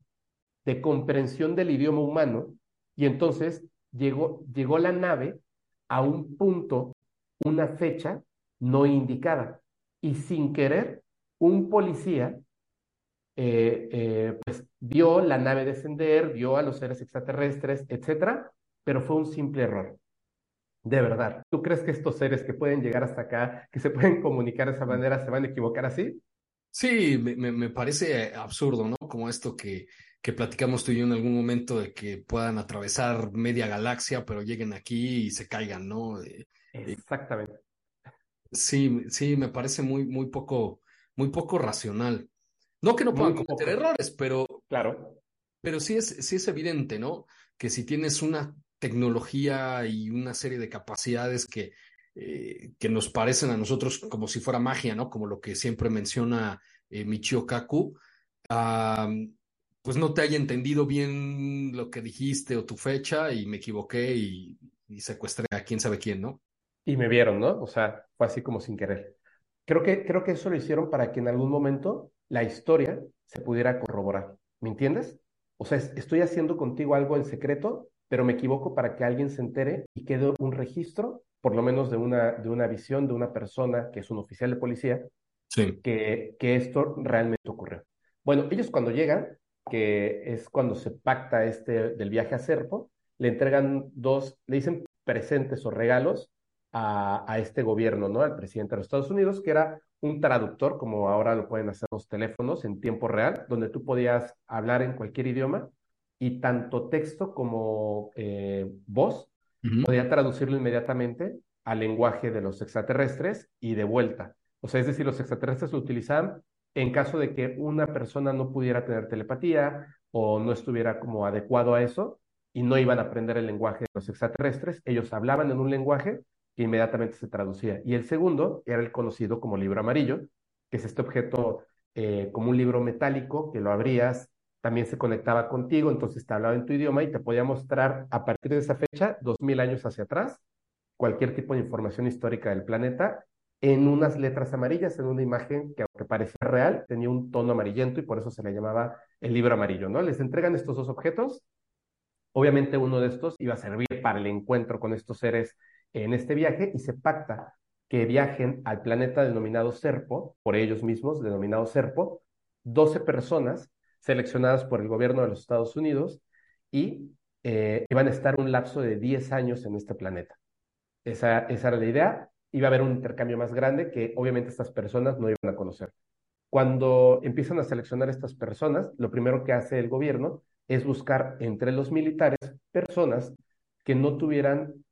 de comprensión del idioma humano y entonces llegó, llegó la nave a un punto, una fecha no indicada y sin querer un policía eh, eh, pues vio la nave descender, vio a los seres extraterrestres, etcétera, pero fue un simple error. De verdad, ¿tú crees que estos seres que pueden llegar hasta acá, que se pueden comunicar de esa manera, se van a equivocar así? Sí, me, me parece absurdo, ¿no? Como esto que que platicamos tú y yo en algún momento de que puedan atravesar media galaxia, pero lleguen aquí y se caigan, ¿no? Eh, eh, Exactamente. Sí, sí, me parece muy, muy poco, muy poco racional. No que no puedan cometer errores, pero. Claro. Pero sí es, sí es evidente, ¿no? Que si tienes una tecnología y una serie de capacidades que, eh, que nos parecen a nosotros como si fuera magia, ¿no? Como lo que siempre menciona Michio Kaku, pues no te haya entendido bien lo que dijiste o tu fecha y me equivoqué y, secuestré a quién sabe quién, ¿no? Y me vieron, ¿no? O sea, fue así como sin querer. Creo que, creo que eso lo hicieron para que en algún momento la historia se pudiera corroborar. ¿Me entiendes? O sea, estoy haciendo contigo algo en secreto, pero me equivoco para que alguien se entere y quede un registro, por lo menos de una, de una visión de una persona que es un oficial de policía, sí. que, que esto realmente ocurrió. Bueno, ellos cuando llegan, que es cuando se pacta este del viaje a Serpo, le entregan dos, le dicen presentes o regalos a, a, este gobierno, ¿no? Al presidente de los Estados Unidos, que era un traductor, como ahora lo pueden hacer los teléfonos en tiempo real, donde tú podías hablar en cualquier idioma y tanto texto como eh, voz, podía traducirlo inmediatamente al lenguaje de los extraterrestres y de vuelta. O sea, es decir, los extraterrestres lo utilizaban en caso de que una persona no pudiera tener telepatía o no estuviera como adecuado a eso y no iban a aprender el lenguaje de los extraterrestres, ellos hablaban en un lenguaje que inmediatamente se traducía. Y el segundo era el conocido como libro amarillo, que es este objeto eh, como un libro metálico que lo abrías, también se conectaba contigo, entonces te hablaba en tu idioma y te podía mostrar a partir de esa fecha, dos mil años hacia atrás, cualquier tipo de información histórica del planeta en unas letras amarillas, en una imagen que aunque parecía real, tenía un tono amarillento y por eso se le llamaba el libro amarillo, ¿no? Les entregan estos dos objetos. Obviamente uno de estos iba a servir para el encuentro con estos seres en este viaje y se pacta que viajen al planeta denominado Serpo, por ellos mismos, denominado Serpo, 12 personas seleccionadas por el gobierno de los Estados Unidos y eh, iban a estar un lapso de 10 años en este planeta. Esa, esa era la idea. Iba a haber un intercambio más grande que obviamente estas personas no iban a conocer. Cuando empiezan a seleccionar estas personas, lo primero que hace el gobierno es buscar entre los militares personas que no tuvieran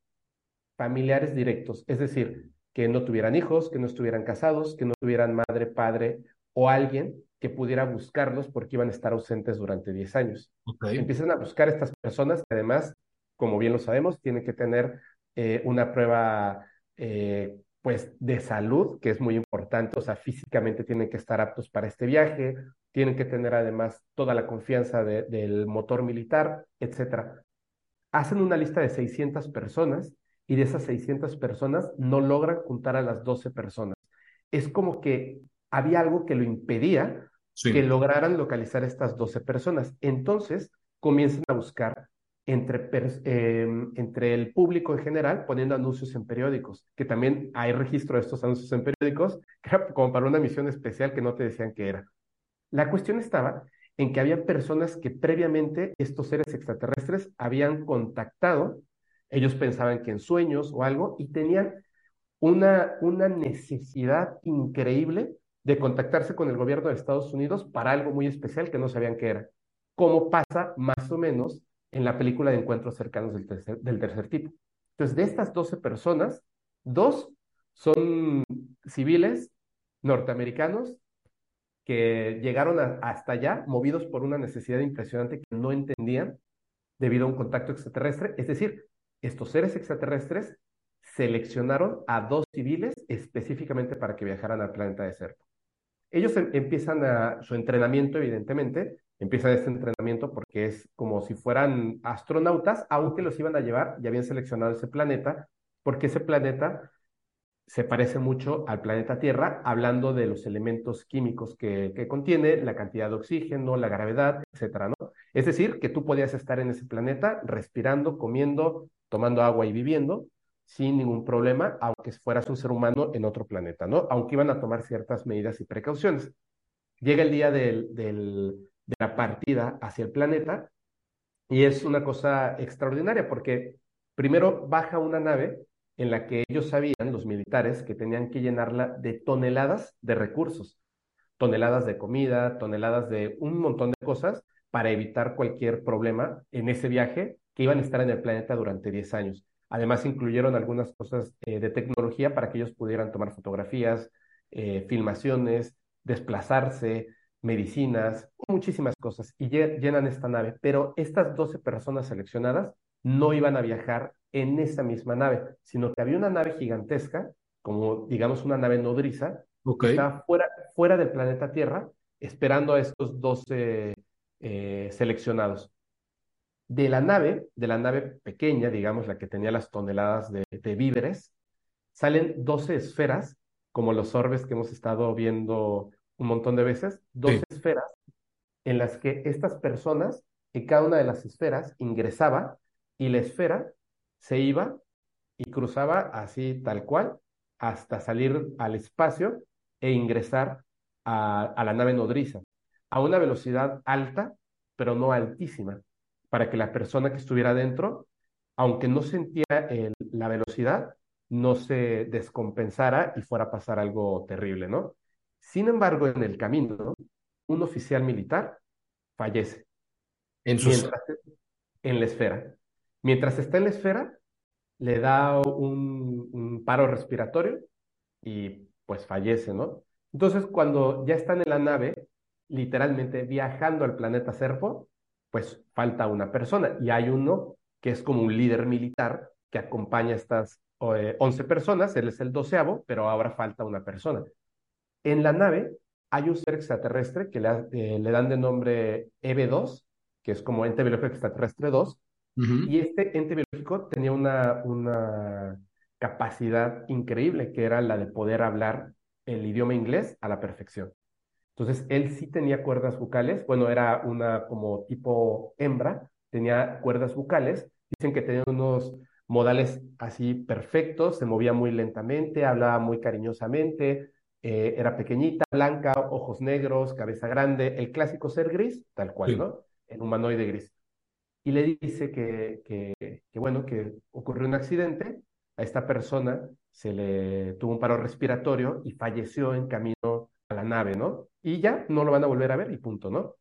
familiares directos, es decir, que no tuvieran hijos, que no estuvieran casados, que no tuvieran madre, padre o alguien que pudiera buscarlos porque iban a estar ausentes durante 10 años. Empiezan a buscar estas personas que además, como bien lo sabemos, tienen que tener eh, una prueba eh, pues de salud, que es muy importante, o sea, físicamente tienen que estar aptos para este viaje, tienen que tener además toda la confianza del motor militar, etcétera. Hacen una lista de 600 personas y de esas 600 personas no logran juntar a las 12 personas. Es como que había algo que lo impedía que lograran localizar estas 12 personas. Entonces comienzan a buscar entre, em, entre el público en general poniendo anuncios en periódicos, que también hay registro de estos anuncios en periódicos, como para una misión especial que no te decían que era. La cuestión estaba en que había personas que previamente estos seres extraterrestres habían contactado, ellos pensaban que en sueños o algo, y tenían una, una necesidad increíble de contactarse con el gobierno de Estados Unidos para algo muy especial que no sabían qué era, como pasa más o menos en la película de encuentros cercanos del tercer, tipo. Entonces, de estas 12 personas, dos son civiles norteamericanos que llegaron hasta allá movidos por una necesidad impresionante que no entendían debido a un contacto extraterrestre. Es decir, estos seres extraterrestres seleccionaron a dos civiles específicamente para que viajaran al planeta desierto. Ellos em, empiezan a, su entrenamiento, evidentemente, empiezan este entrenamiento porque es como si fueran astronautas, aunque los iban a llevar, ya habían seleccionado ese planeta, porque ese planeta se parece mucho al planeta Tierra, hablando de los elementos químicos que, que contiene, la cantidad de oxígeno, la gravedad, etcétera, ¿no? Es decir, que tú podías estar en ese planeta respirando, comiendo, tomando agua y viviendo, sin ningún problema, aunque fueras un ser humano en otro planeta, ¿no? Aunque iban a tomar ciertas medidas y precauciones. Llega el día de la partida hacia el planeta y es una cosa extraordinaria porque primero baja una nave en la que ellos sabían, los militares, que tenían que llenarla de toneladas de recursos, toneladas de comida, toneladas de un montón de cosas para evitar cualquier problema en ese viaje que iban a estar en el planeta durante 10 años. Además, incluyeron algunas cosas eh, de tecnología para que ellos pudieran tomar fotografías, eh, filmaciones, desplazarse, medicinas, muchísimas cosas, y llenan esta nave. Pero estas 12 personas seleccionadas no iban a viajar en esa misma nave, sino que había una nave gigantesca, como digamos una nave nodriza, que estaba fuera, fuera del planeta Tierra, esperando a estos 12 eh, seleccionados. De la nave, de la nave pequeña, digamos, la que tenía las toneladas de, víveres, salen 12 esferas, como los orbes que hemos estado viendo un montón de veces, 12 esferas en las que estas personas, en cada una de las esferas, ingresaba y la esfera se iba y cruzaba así tal cual hasta salir al espacio e ingresar a, a la nave nodriza a una velocidad alta, pero no altísima para que la persona que estuviera dentro, aunque no sentía la velocidad, no se descompensara y fuera a pasar algo terrible, ¿no? Sin embargo, en el camino, un oficial militar fallece. En, en la esfera. Mientras está en la esfera, le da un, un paro respiratorio y pues fallece, ¿no? Entonces, cuando ya están en la nave, literalmente viajando al planeta Serpo, pues falta una persona y hay uno que es como un líder militar que acompaña a estas 11 eh, personas, él es el doceavo, pero ahora falta una persona. En la nave hay un ser extraterrestre que le, eh, le dan de nombre EB2, que es como ente biológico extraterrestre 2, y este ente biológico tenía una, una capacidad increíble, que era la de poder hablar el idioma inglés a la perfección. Entonces, él sí tenía cuerdas vocales, bueno, era una como tipo hembra, tenía cuerdas vocales, dicen que tenía unos modales así perfectos, se movía muy lentamente, hablaba muy cariñosamente, eh, era pequeñita, blanca, ojos negros, cabeza grande, el clásico ser gris, tal cual, ¿no? El humanoide gris. Y le dice que, que, que, bueno, que ocurrió un accidente, a esta persona se le tuvo un paro respiratorio y falleció en camino la nave, ¿no? Y ya no lo van a volver a ver y punto, ¿no?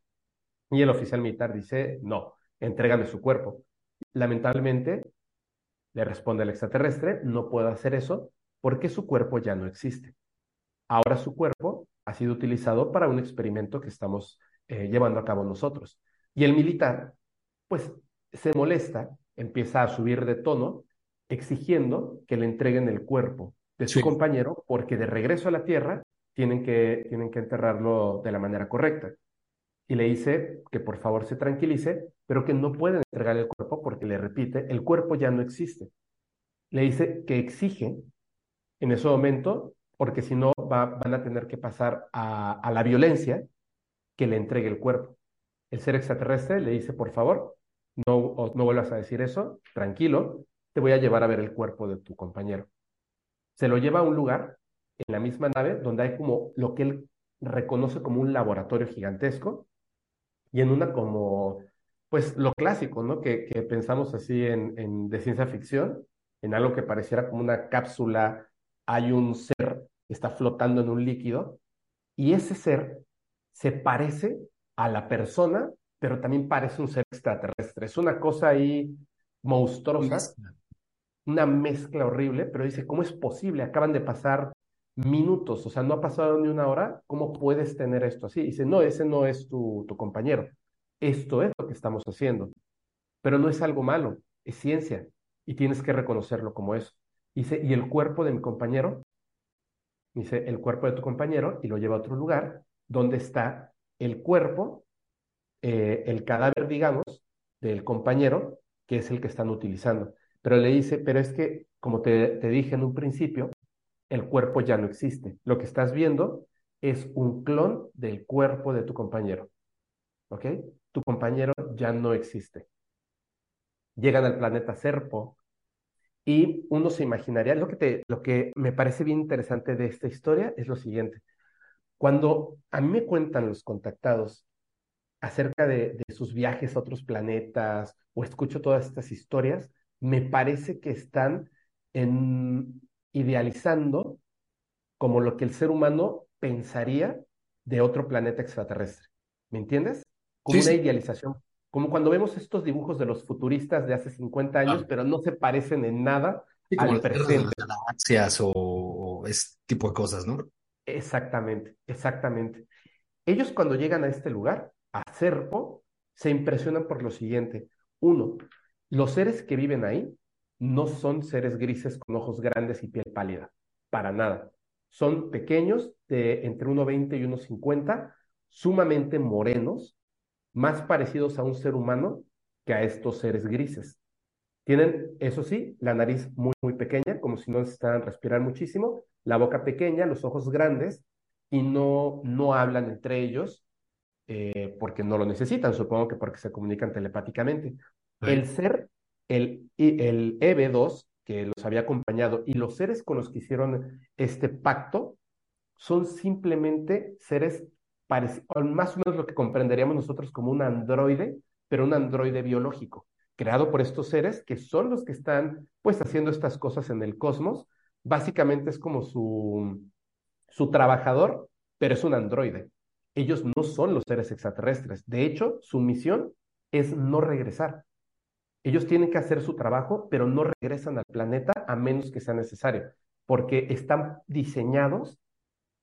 Y el oficial militar dice, no, entrégame su cuerpo. Lamentablemente, le responde el extraterrestre, no puedo hacer eso porque su cuerpo ya no existe. Ahora su cuerpo ha sido utilizado para un experimento que estamos eh, llevando a cabo nosotros. Y el militar, pues, se molesta, empieza a subir de tono, exigiendo que le entreguen el cuerpo de su compañero, porque de regreso a la Tierra tienen que, tienen que enterrarlo de la manera correcta. Y le dice que por favor se tranquilice, pero que no pueden entregar el cuerpo porque le repite, el cuerpo ya no existe. Le dice que exige en ese momento, porque si no van a tener que pasar a, a la violencia, que le entregue el cuerpo. El ser extraterrestre le dice, por favor, no, no vuelvas a decir eso, tranquilo, te voy a llevar a ver el cuerpo de tu compañero. Se lo lleva a un lugar en la misma nave donde hay como lo que él reconoce como un laboratorio gigantesco y en una como, pues lo clásico, ¿no? Que, que pensamos así en, en, de ciencia ficción, en algo que pareciera como una cápsula, hay un ser que está flotando en un líquido y ese ser se parece a la persona, pero también parece un ser extraterrestre. Es una cosa ahí monstruosa, una mezcla horrible, pero dice, ¿cómo es posible? Acaban de pasar minutos, o sea, no ha pasado ni una hora, ¿cómo puedes tener esto así? Dice, no, ese no es tu, compañero, esto es lo que estamos haciendo, pero no es algo malo, es ciencia y tienes que reconocerlo como eso. Dice, ¿y el cuerpo de mi compañero? Dice, el cuerpo de tu compañero y lo lleva a otro lugar donde está el cuerpo, eh, el cadáver, digamos, del compañero, que es el que están utilizando. Pero le dice, pero es que, como te dije en un principio, el cuerpo ya no existe. Lo que estás viendo es un clon del cuerpo de tu compañero. ¿Ok? Tu compañero ya no existe. Llegan al planeta Serpo y uno se imaginaría, lo que, te, lo que me parece bien interesante de esta historia es lo siguiente. Cuando a mí me cuentan los contactados acerca de, de sus viajes a otros planetas o escucho todas estas historias, me parece que están en, idealizando como lo que el ser humano pensaría de otro planeta extraterrestre. ¿Me entiendes? Como una idealización. Como cuando vemos estos dibujos de los futuristas de hace 50 años, pero no se parecen en nada al presente. galaxias o, o ese tipo de cosas, ¿no? Exactamente, exactamente. Ellos cuando llegan a este lugar, a Serpo, se impresionan por lo siguiente. Uno, los seres que viven ahí no son seres grises con ojos grandes y piel pálida, para nada. Son pequeños, de entre 1,20 y 1,50, sumamente morenos, más parecidos a un ser humano que a estos seres grises. Tienen, eso sí, la nariz muy, muy pequeña, como si no necesitaran respirar muchísimo, la boca pequeña, los ojos grandes, y no, no hablan entre ellos eh, porque no lo necesitan, supongo que porque se comunican telepáticamente. El ser, el, el EB2, que los había acompañado, y los seres con los que hicieron este pacto, son simplemente seres más o menos lo que comprenderíamos nosotros como un androide, pero un androide biológico, creado por estos seres que son los que están pues haciendo estas cosas en el cosmos. Básicamente es como su, su trabajador, pero es un androide. Ellos no son los seres extraterrestres. De hecho, su misión es no regresar. Ellos tienen que hacer su trabajo, pero no regresan al planeta a menos que sea necesario, porque están diseñados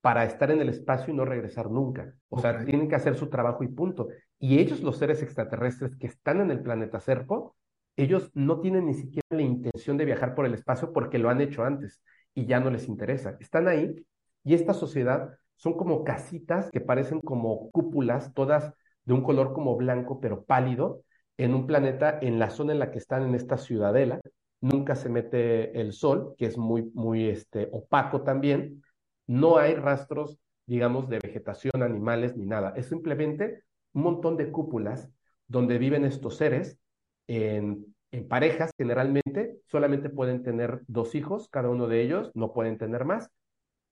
para estar en el espacio y no regresar nunca. O okay. sea, tienen que hacer su trabajo y punto. Y ellos, los seres extraterrestres que están en el planeta Serpo, ellos no tienen ni siquiera la intención de viajar por el espacio porque lo han hecho antes y ya no les interesa. Están ahí y esta sociedad son como casitas que parecen como cúpulas, todas de un color como blanco, pero pálido, en un planeta, en la zona en la que están en esta ciudadela. Nunca se mete el sol, que es muy, muy este, opaco también. No hay rastros, digamos, de vegetación, animales, ni nada. Es simplemente un montón de cúpulas donde viven estos seres en, en parejas, generalmente. Solamente pueden tener dos hijos, cada uno de ellos, no pueden tener más.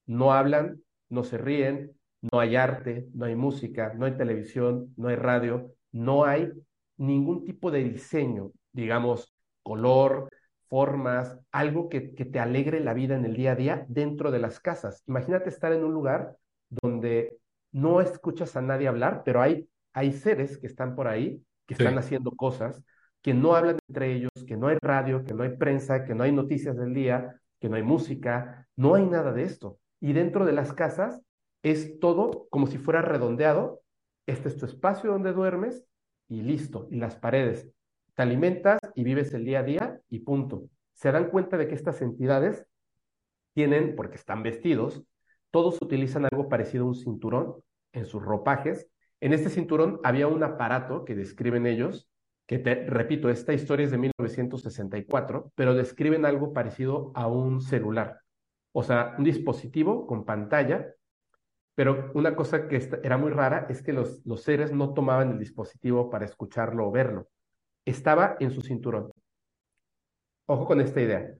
No hablan, no se ríen, no hay arte, no hay música, no hay televisión, no hay radio, no hay ningún tipo de diseño, digamos, color, formas, algo que, que, te alegre la vida en el día a día dentro de las casas. Imagínate estar en un lugar donde no escuchas a nadie hablar, pero hay, hay seres que están por ahí, que están haciendo cosas, que no hablan entre ellos, que no hay radio, que no hay prensa, que no hay noticias del día, que no hay música, no hay nada de esto. Y dentro de las casas es todo como si fuera redondeado. Este es tu espacio donde duermes y listo. Y las paredes. Te alimentas y vives el día a día y punto. Se dan cuenta de que estas entidades tienen, porque están vestidos, todos utilizan algo parecido a un cinturón en sus ropajes. En este cinturón había un aparato que describen ellos, que te repito, esta historia es de 1964, pero describen algo parecido a un celular. O sea, un dispositivo con pantalla, pero una cosa que era muy rara es que los, los seres no tomaban el dispositivo para escucharlo o verlo. Estaba en su cinturón. Ojo con esta idea.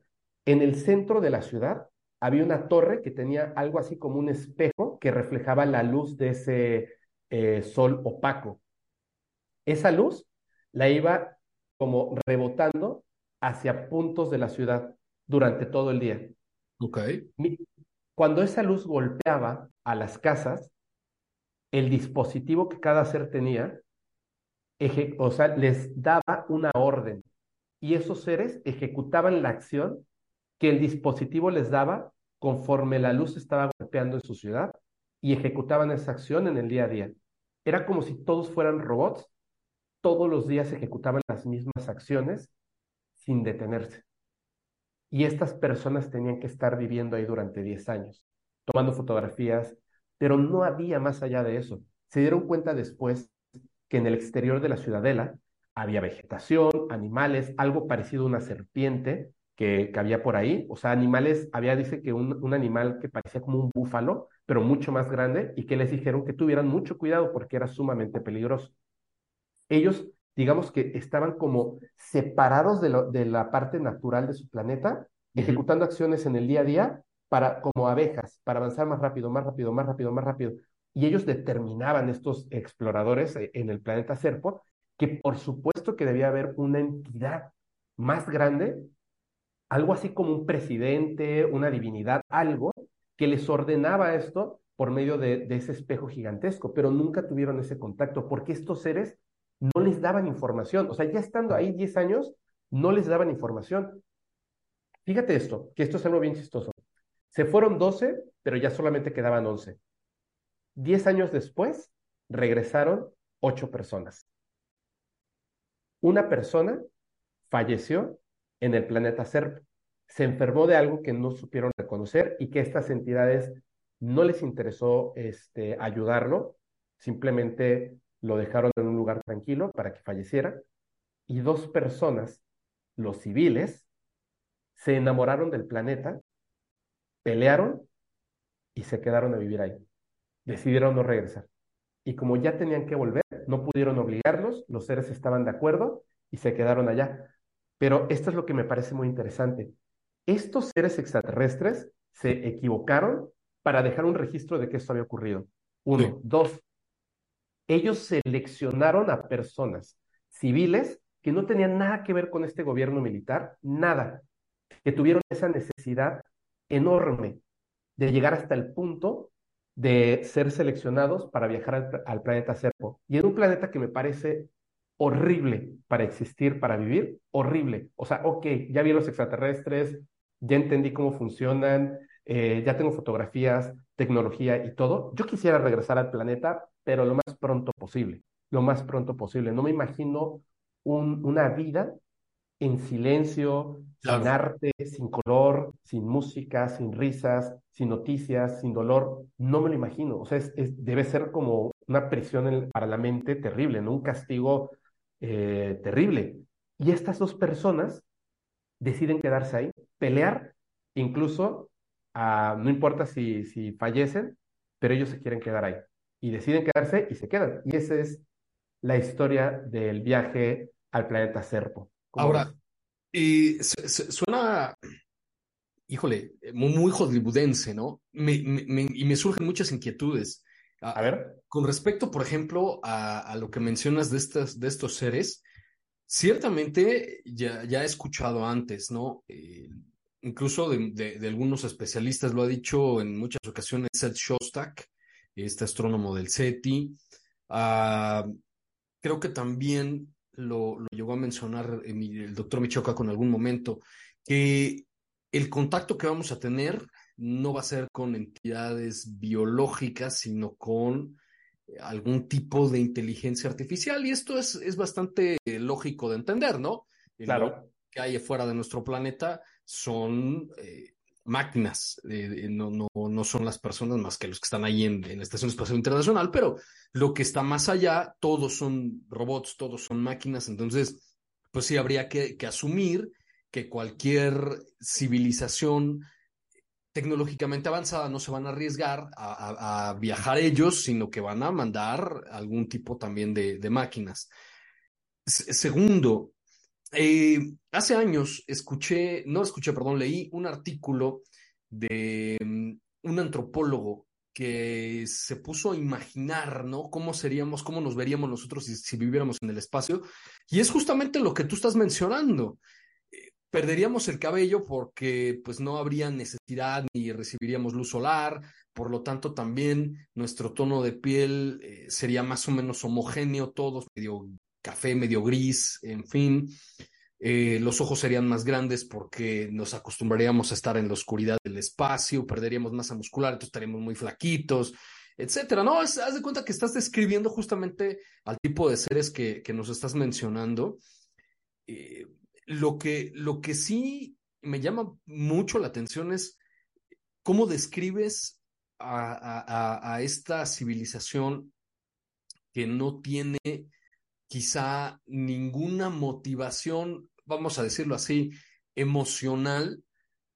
En el centro de la ciudad había una torre que tenía algo así como un espejo que reflejaba la luz de ese eh, sol opaco. Esa luz la iba como rebotando hacia puntos de la ciudad durante todo el día. Cuando esa luz golpeaba a las casas, el dispositivo que cada ser tenía, o sea, les daba una orden y esos seres ejecutaban la acción que el dispositivo les daba conforme la luz estaba golpeando en su ciudad y ejecutaban esa acción en el día a día. Era como si todos fueran robots, todos los días ejecutaban las mismas acciones sin detenerse. Y estas personas tenían que estar viviendo ahí durante 10 años, tomando fotografías, pero no había más allá de eso. Se dieron cuenta después que en el exterior de la ciudadela había vegetación, animales, algo parecido a una serpiente que, había por ahí. O sea, animales, había, dice que un, un animal que parecía como un búfalo, pero mucho más grande, y que les dijeron que tuvieran mucho cuidado porque era sumamente peligroso. Ellos digamos que estaban como separados de, lo, de la parte natural de su planeta, ejecutando acciones en el día a día para, como abejas, para avanzar más rápido, más rápido, más rápido, más rápido. Y ellos determinaban, estos exploradores eh, en el planeta Serpo, que por supuesto que debía haber una entidad más grande, algo así como un presidente, una divinidad, algo que les ordenaba esto por medio de, de ese espejo gigantesco, pero nunca tuvieron ese contacto, porque estos seres no les daban información. O sea, ya estando ahí 10 años, no les daban información. Fíjate esto, que esto es algo bien chistoso. Se fueron 12, pero ya solamente quedaban 11. 10 años después, regresaron 8 personas. Una persona falleció en el planeta Serp. Se enfermó de algo que no supieron reconocer y que estas entidades no les interesó este, ayudarlo, simplemente lo dejaron en un lugar tranquilo para que falleciera, y dos personas, los civiles, se enamoraron del planeta, pelearon y se quedaron a vivir ahí. Decidieron no regresar. Y como ya tenían que volver, no pudieron obligarlos, los seres estaban de acuerdo y se quedaron allá. Pero esto es lo que me parece muy interesante. Estos seres extraterrestres se equivocaron para dejar un registro de que esto había ocurrido. Uno. Dos, ellos seleccionaron a personas civiles que no tenían nada que ver con este gobierno militar, nada, que tuvieron esa necesidad enorme de llegar hasta el punto de ser seleccionados para viajar al, planeta Serpo. Y en un planeta que me parece horrible para existir, para vivir, horrible. O sea, ok, ya vi los extraterrestres, ya entendí cómo funcionan, eh, ya tengo fotografías, tecnología y todo. Yo quisiera regresar al planeta, pero lo más pronto posible, lo más pronto posible. No me imagino una vida en silencio, sin arte, sin color, sin música, sin risas, sin noticias, sin dolor, no me lo imagino. O sea, es, debe ser como una prisión para la mente terrible, ¿no? Un castigo eh, terrible. Y estas dos personas deciden quedarse ahí, pelear, incluso, no importa si, si fallecen, pero ellos se quieren quedar ahí. Y deciden quedarse y se quedan. Y esa es la historia del viaje al planeta Serpo. Ahora, suena, híjole, muy, hollywoodense, ¿no? y me surgen muchas inquietudes. A, ver. Con respecto, por ejemplo, a, lo que mencionas de, estas, de estos seres, ciertamente ya, ya he escuchado antes, ¿no? Eh, incluso de, algunos especialistas, lo ha dicho en muchas ocasiones Seth Shostak, este astrónomo del SETI. Ah, creo que también lo, llegó a mencionar el doctor Michoca con algún momento, que el contacto que vamos a tener no va a ser con entidades biológicas, sino con algún tipo de inteligencia artificial. Y esto es, es bastante lógico de entender, ¿no? claro. que hay fuera de nuestro planeta son eh, máquinas, no, no, no, son las personas más que los que están ahí en, la Estación Espacial Internacional, pero lo que está más allá, todos son robots, todos son máquinas, entonces, pues sí, habría que, asumir que cualquier civilización tecnológicamente avanzada no se van a arriesgar a, viajar ellos, sino que van a mandar algún tipo también de, de máquinas. segundo, eh, hace años escuché, no escuché, perdón, leí un artículo de mm, un antropólogo que se puso a imaginar, ¿no? Cómo seríamos, cómo nos veríamos nosotros si, viviéramos en el espacio. Y es justamente lo que tú estás mencionando. Eh, perderíamos el cabello porque pues no habría necesidad ni recibiríamos luz solar, por lo tanto también nuestro tono de piel eh, sería más o menos homogéneo, todos medio café medio gris, en fin. Eh, los ojos serían más grandes porque nos acostumbraríamos a estar en la oscuridad del espacio, perderíamos masa muscular, entonces estaríamos muy flaquitos, etcétera. No, haz de cuenta que estás describiendo justamente al tipo de seres que, nos estás mencionando. Eh, lo, que, lo que sí me llama mucho la atención es cómo describes a esta civilización que no tiene quizá ninguna motivación, vamos a decirlo así, emocional,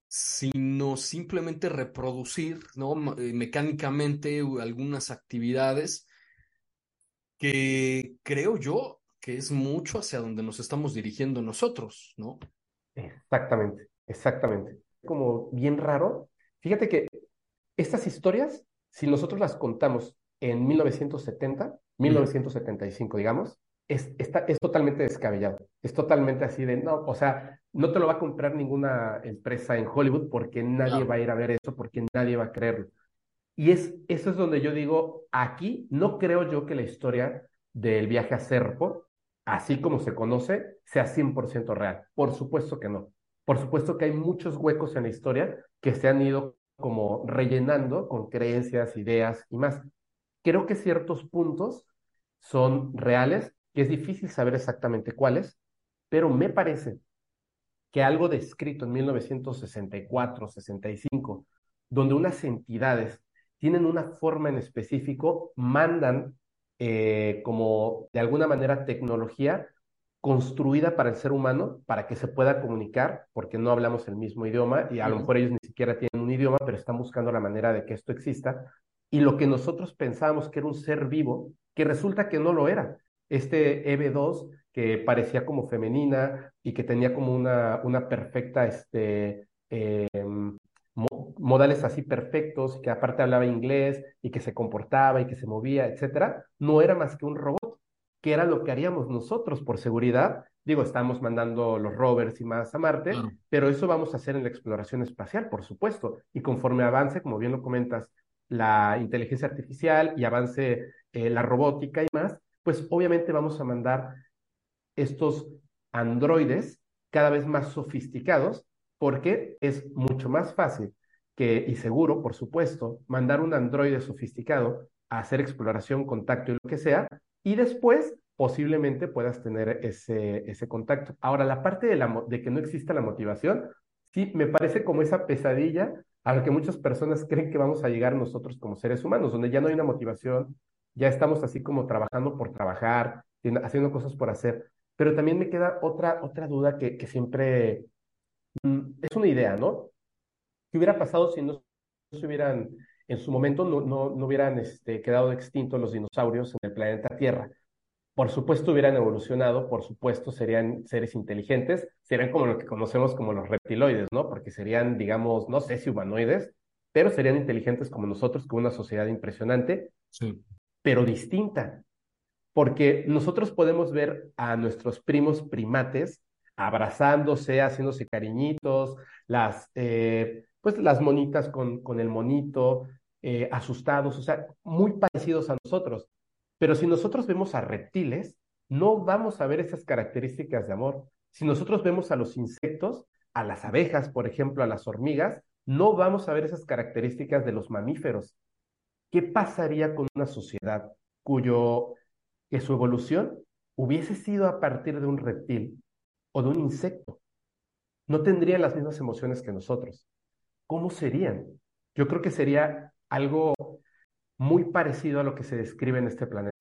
sino simplemente reproducir ¿no? Eh, mecánicamente algunas actividades que creo yo que es mucho hacia donde nos estamos dirigiendo nosotros, ¿no? Exactamente, exactamente. Como bien raro. Fíjate que estas historias, si nosotros las contamos en 1970, 1975, digamos, es, es totalmente descabellado. Es totalmente así de, no, o sea, no te lo va a comprar ninguna empresa en Hollywood porque nadie va a ir a ver eso, porque nadie va a creerlo. Y es, eso es donde yo digo, aquí no creo yo que la historia del viaje a Serpo, así como se conoce, sea 100% real. Por supuesto que no. Por supuesto que hay muchos huecos en la historia que se han ido como rellenando con creencias, ideas y más. Creo que ciertos puntos son reales que es difícil saber exactamente cuáles, pero me parece que algo descrito en 1964, 65, donde unas entidades tienen una forma en específico, mandan eh, como de alguna manera tecnología construida para el ser humano, para que se pueda comunicar, porque no hablamos el mismo idioma y a lo mejor ellos ni siquiera tienen un idioma, pero están buscando la manera de que esto exista. Y lo que nosotros pensábamos que era un ser vivo, que resulta que no lo era, este EB2 que parecía como femenina y que tenía como una, una perfecta, este, em, modales así perfectos, que aparte hablaba inglés y que se comportaba y que se movía, etcétera, no era más que un robot, que era lo que haríamos nosotros por seguridad. Digo, estamos mandando los rovers y más a Marte, pero eso vamos a hacer en la exploración espacial, por supuesto. Y conforme avance, como bien lo comentas, la inteligencia artificial y avance eh, la robótica y más, pues obviamente vamos a mandar estos androides cada vez más sofisticados porque es mucho más fácil que, y seguro, por supuesto, mandar un androide sofisticado a hacer exploración, contacto y lo que sea, y después posiblemente puedas tener ese, ese contacto. Ahora, la parte de, la, de que no exista la motivación, sí, me parece como esa pesadilla a la que muchas personas creen que vamos a llegar nosotros como seres humanos, donde ya no hay una motivación, ya estamos así como trabajando por trabajar, haciendo cosas por hacer. Pero también me queda otra, otra duda que, siempre mm, es una idea, ¿no? ¿Qué hubiera pasado si no se hubieran, en su momento, no, no, no hubieran este, quedado extintos los dinosaurios en el planeta Tierra? Por supuesto hubieran evolucionado, por supuesto serían seres inteligentes, serían como lo que conocemos como los reptiloides, ¿no? Porque serían, digamos, no sé si humanoides, pero serían inteligentes como nosotros, con una sociedad impresionante, sí. Pero distinta. Porque nosotros podemos ver a nuestros primos primates abrazándose, haciéndose cariñitos, las, eh, pues las monitas con, con el monito, eh, asustados, o sea, muy parecidos a nosotros. Pero si nosotros vemos a reptiles, no vamos a ver esas características de amor. Si nosotros vemos a los insectos, a las abejas, por ejemplo, a las hormigas, no vamos a ver esas características de los mamíferos. ¿Qué pasaría con una sociedad cuyo que su evolución hubiese sido a partir de un reptil o de un insecto? No tendrían las mismas emociones que nosotros. ¿Cómo serían? Yo creo que sería algo muy parecido a lo que se describe en este planeta.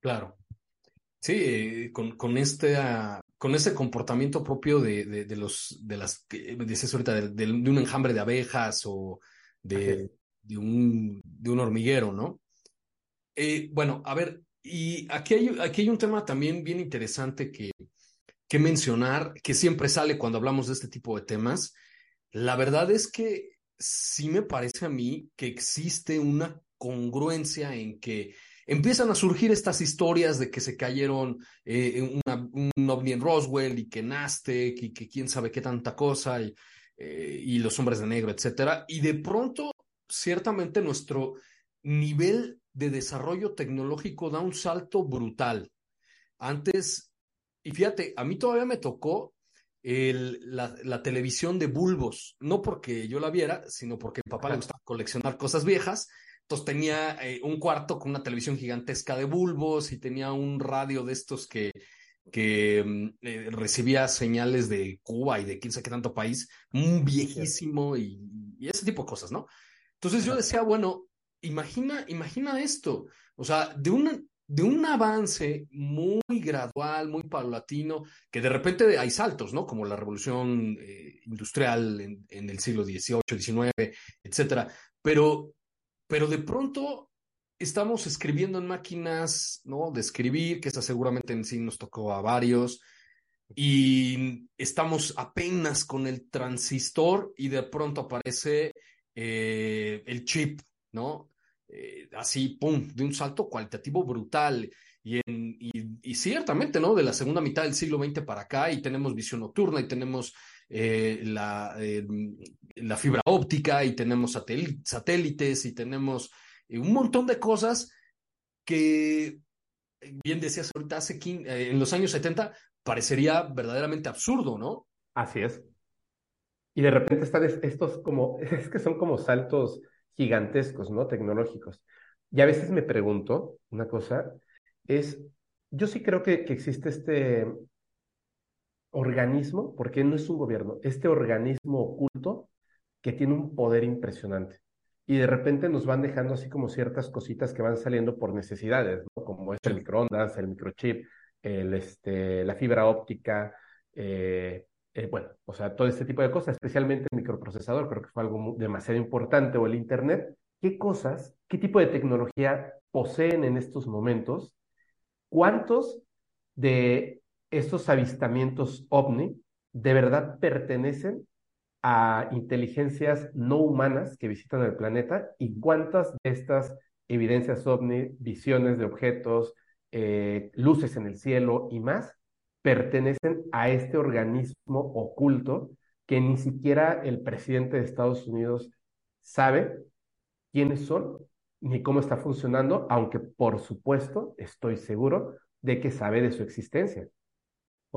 Claro. Sí, eh, con, con, este, uh, con ese comportamiento propio de, de, de, los, de las, que dices ahorita, de, de, un enjambre de abejas o de, de, un, de un hormiguero, ¿no? Eh, bueno, a ver, y aquí hay, aquí hay un tema también bien interesante que, que mencionar, que siempre sale cuando hablamos de este tipo de temas. La verdad es que sí me parece a mí que existe una congruencia en que empiezan a surgir estas historias de que se cayeron eh, una, un ovni en Roswell y que Nastek y que quién sabe qué tanta cosa y, eh, y los hombres de negro, etcétera. Y de pronto, ciertamente, nuestro nivel de desarrollo tecnológico da un salto brutal. Antes, y fíjate, a mí todavía me tocó el, la, la, televisión de bulbos, no porque yo la viera, sino porque mi papá le gustaba coleccionar cosas viejas. Entonces tenía eh, un cuarto con una televisión gigantesca de bulbos y tenía un radio de estos que, que mm, eh, recibía señales de Cuba y de quién sabe qué tanto país, un viejísimo y, y, ese tipo de cosas, ¿no? Entonces yo decía, bueno, imagina, imagina esto, o sea, de una, de un avance muy gradual, muy paulatino, que de repente hay saltos, ¿no? Como la revolución eh, industrial en, en, el siglo XVIII, XIX, etcétera. Pero, pero de pronto estamos escribiendo en máquinas, ¿no? De escribir, que esta seguramente en sí nos tocó a varios, y estamos apenas con el transistor y de pronto aparece eh, el chip, ¿no? eh, así, pum, de un salto cualitativo brutal. Y, y, ciertamente, ¿no? De la segunda mitad del siglo XX para acá, y tenemos visión nocturna, y tenemos eh, la, eh, la, fibra óptica, y tenemos satélites, y tenemos eh, un montón de cosas que, bien decías ahorita, hace 15, en los años 70 parecería verdaderamente absurdo, ¿no? Así es. Y de repente están estos como, es que son como saltos gigantescos, ¿no? Tecnológicos. Y a veces me pregunto una cosa, es, yo sí creo que existe este organismo, porque no es un gobierno, este organismo oculto que tiene un poder impresionante. Y de repente nos van dejando así como ciertas cositas que van saliendo por necesidades, ¿no? como es el microondas, el microchip, el, este, la fibra óptica, eh, eh, bueno, o sea, todo este tipo de cosas, especialmente el microprocesador, creo que fue algo demasiado importante, o el Internet. ¿Qué cosas, qué tipo de tecnología poseen en estos momentos? ¿Cuántos de estos avistamientos ovni de verdad pertenecen a inteligencias no humanas que visitan el planeta y cuántas de estas evidencias ovni, visiones de objetos, eh, luces en el cielo y más, pertenecen a este organismo oculto que ni siquiera el presidente de Estados Unidos sabe quiénes son ni cómo está funcionando, aunque por supuesto estoy seguro de que sabe de su existencia.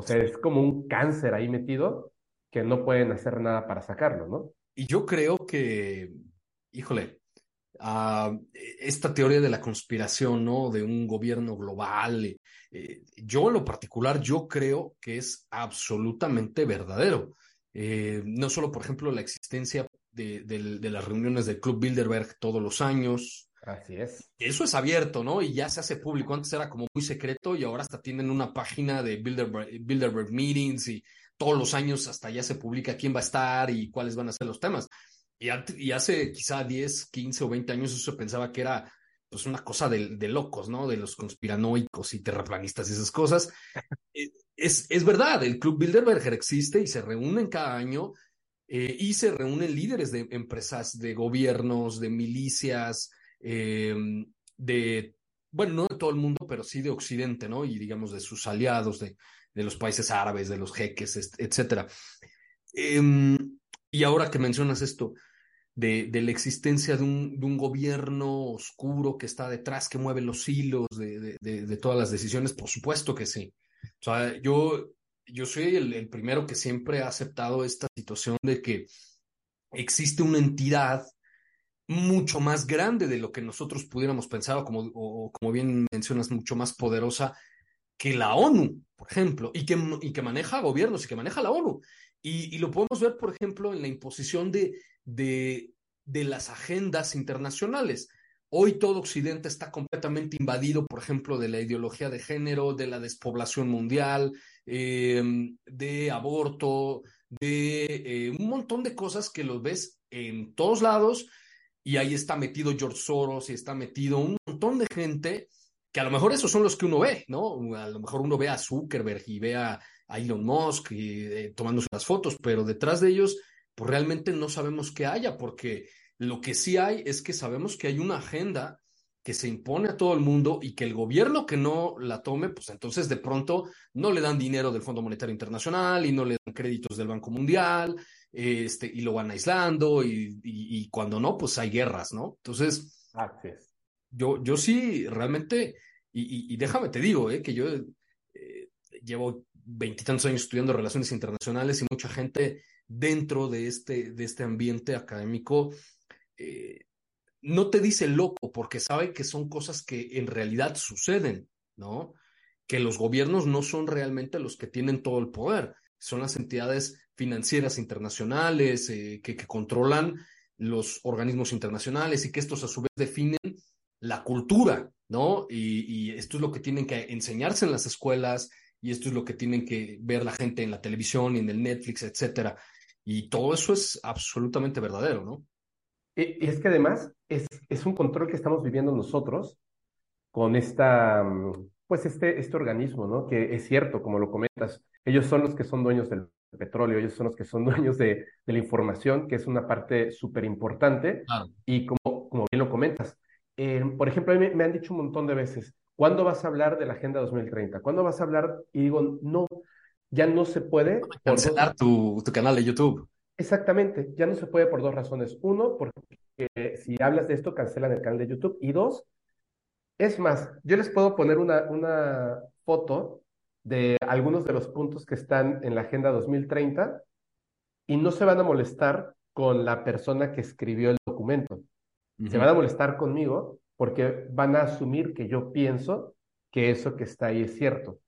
O sea, es como un cáncer ahí metido que no pueden hacer nada para sacarlo, ¿no? Y yo creo que, híjole, uh, esta teoría de la conspiración, ¿no? De un gobierno global, eh, yo en lo particular, yo creo que es absolutamente verdadero. Eh, no solo, por ejemplo, la existencia de, las reuniones del Club Bilderberg todos los años, Así es. Eso es abierto, ¿no? Y ya se hace público. Antes era como muy secreto y ahora hasta tienen una página de Bilderberg, Bilderberg Meetings y todos los años hasta ya se publica quién va a estar y cuáles van a ser los temas. Y, y hace quizá 10, 15 o 20 años eso se pensaba que era pues una cosa de, de locos, ¿no? De los conspiranoicos y terraplanistas y esas cosas. es, es verdad, el Club Bilderberger existe y se reúnen cada año eh, y se reúnen líderes de empresas, de gobiernos, de milicias, eh, de, bueno, no de todo el mundo, pero sí de Occidente, ¿no? Y digamos de sus aliados, de, de los países árabes, de los jeques, etcétera. Eh, y ahora que mencionas esto, de, de, la existencia de un, de un, gobierno oscuro que está detrás, que mueve los hilos de, de, todas las decisiones, por supuesto que sí. O sea, yo, yo soy el, el primero que siempre ha aceptado esta situación de que existe una entidad mucho más grande de lo que nosotros pudiéramos pensar, o como, bien mencionas, mucho más poderosa que la ONU, por ejemplo, y que, y que maneja gobiernos y que maneja la ONU. Y, lo podemos ver, por ejemplo, en la imposición de, de, de las agendas internacionales. Hoy todo Occidente está completamente invadido, por ejemplo, de la ideología de género, de la despoblación mundial, eh, de aborto, de eh, un montón de cosas que los ves en todos lados y ahí está metido George Soros y está metido un montón de gente que a lo mejor esos son los que uno ve, ¿no? A lo mejor uno ve a Zuckerberg y ve a, Elon Musk eh, tomándose las fotos, pero detrás de ellos, pues realmente no sabemos qué haya, porque lo que sí hay es que sabemos que hay una agenda que se impone a todo el mundo y que el gobierno que no la tome, pues entonces de pronto no le dan dinero del Fondo Monetario Internacional y no le dan créditos del Banco Mundial este, y lo van aislando y, y, y cuando no, pues hay guerras, ¿no? Entonces, Gracias. yo, yo sí realmente, y, y déjame te digo, eh, que yo eh, llevo veintitantos años estudiando relaciones internacionales y mucha gente dentro de este, de este ambiente académico eh, no te dice loco porque sabe que son cosas que en realidad suceden, ¿no? Que los gobiernos no son realmente los que tienen todo el poder, son las entidades financieras internacionales eh, que, controlan los organismos internacionales y que estos a su vez definen la cultura, ¿no? Y, esto es lo que tienen que enseñarse en las escuelas y esto es lo que tienen que ver la gente en la televisión y en el Netflix, etcétera. Y todo eso es absolutamente verdadero, ¿no? Y es que además es, es un control que estamos viviendo nosotros con esta, pues este, este organismo, ¿no? Que es cierto, como lo comentas, ellos son los que son dueños del petróleo, ellos son los que son dueños de, de la información, que es una parte súper importante. Claro. Y como, como bien lo comentas, eh, por ejemplo, a mí me, me han dicho un montón de veces, ¿cuándo vas a hablar de la Agenda 2030? ¿Cuándo vas a hablar? Y digo, no, ya no se puede. Cancelar tu, tu canal de YouTube. Exactamente, ya no se puede por dos razones. Uno, porque si hablas de esto, cancelan el canal de YouTube. Y dos, es más, yo les puedo poner una, una foto de algunos de los puntos que están en la Agenda 2030 y no se van a molestar con la persona que escribió el documento. Uh -huh. Se van a molestar conmigo porque van a asumir que yo pienso que eso que está ahí es cierto.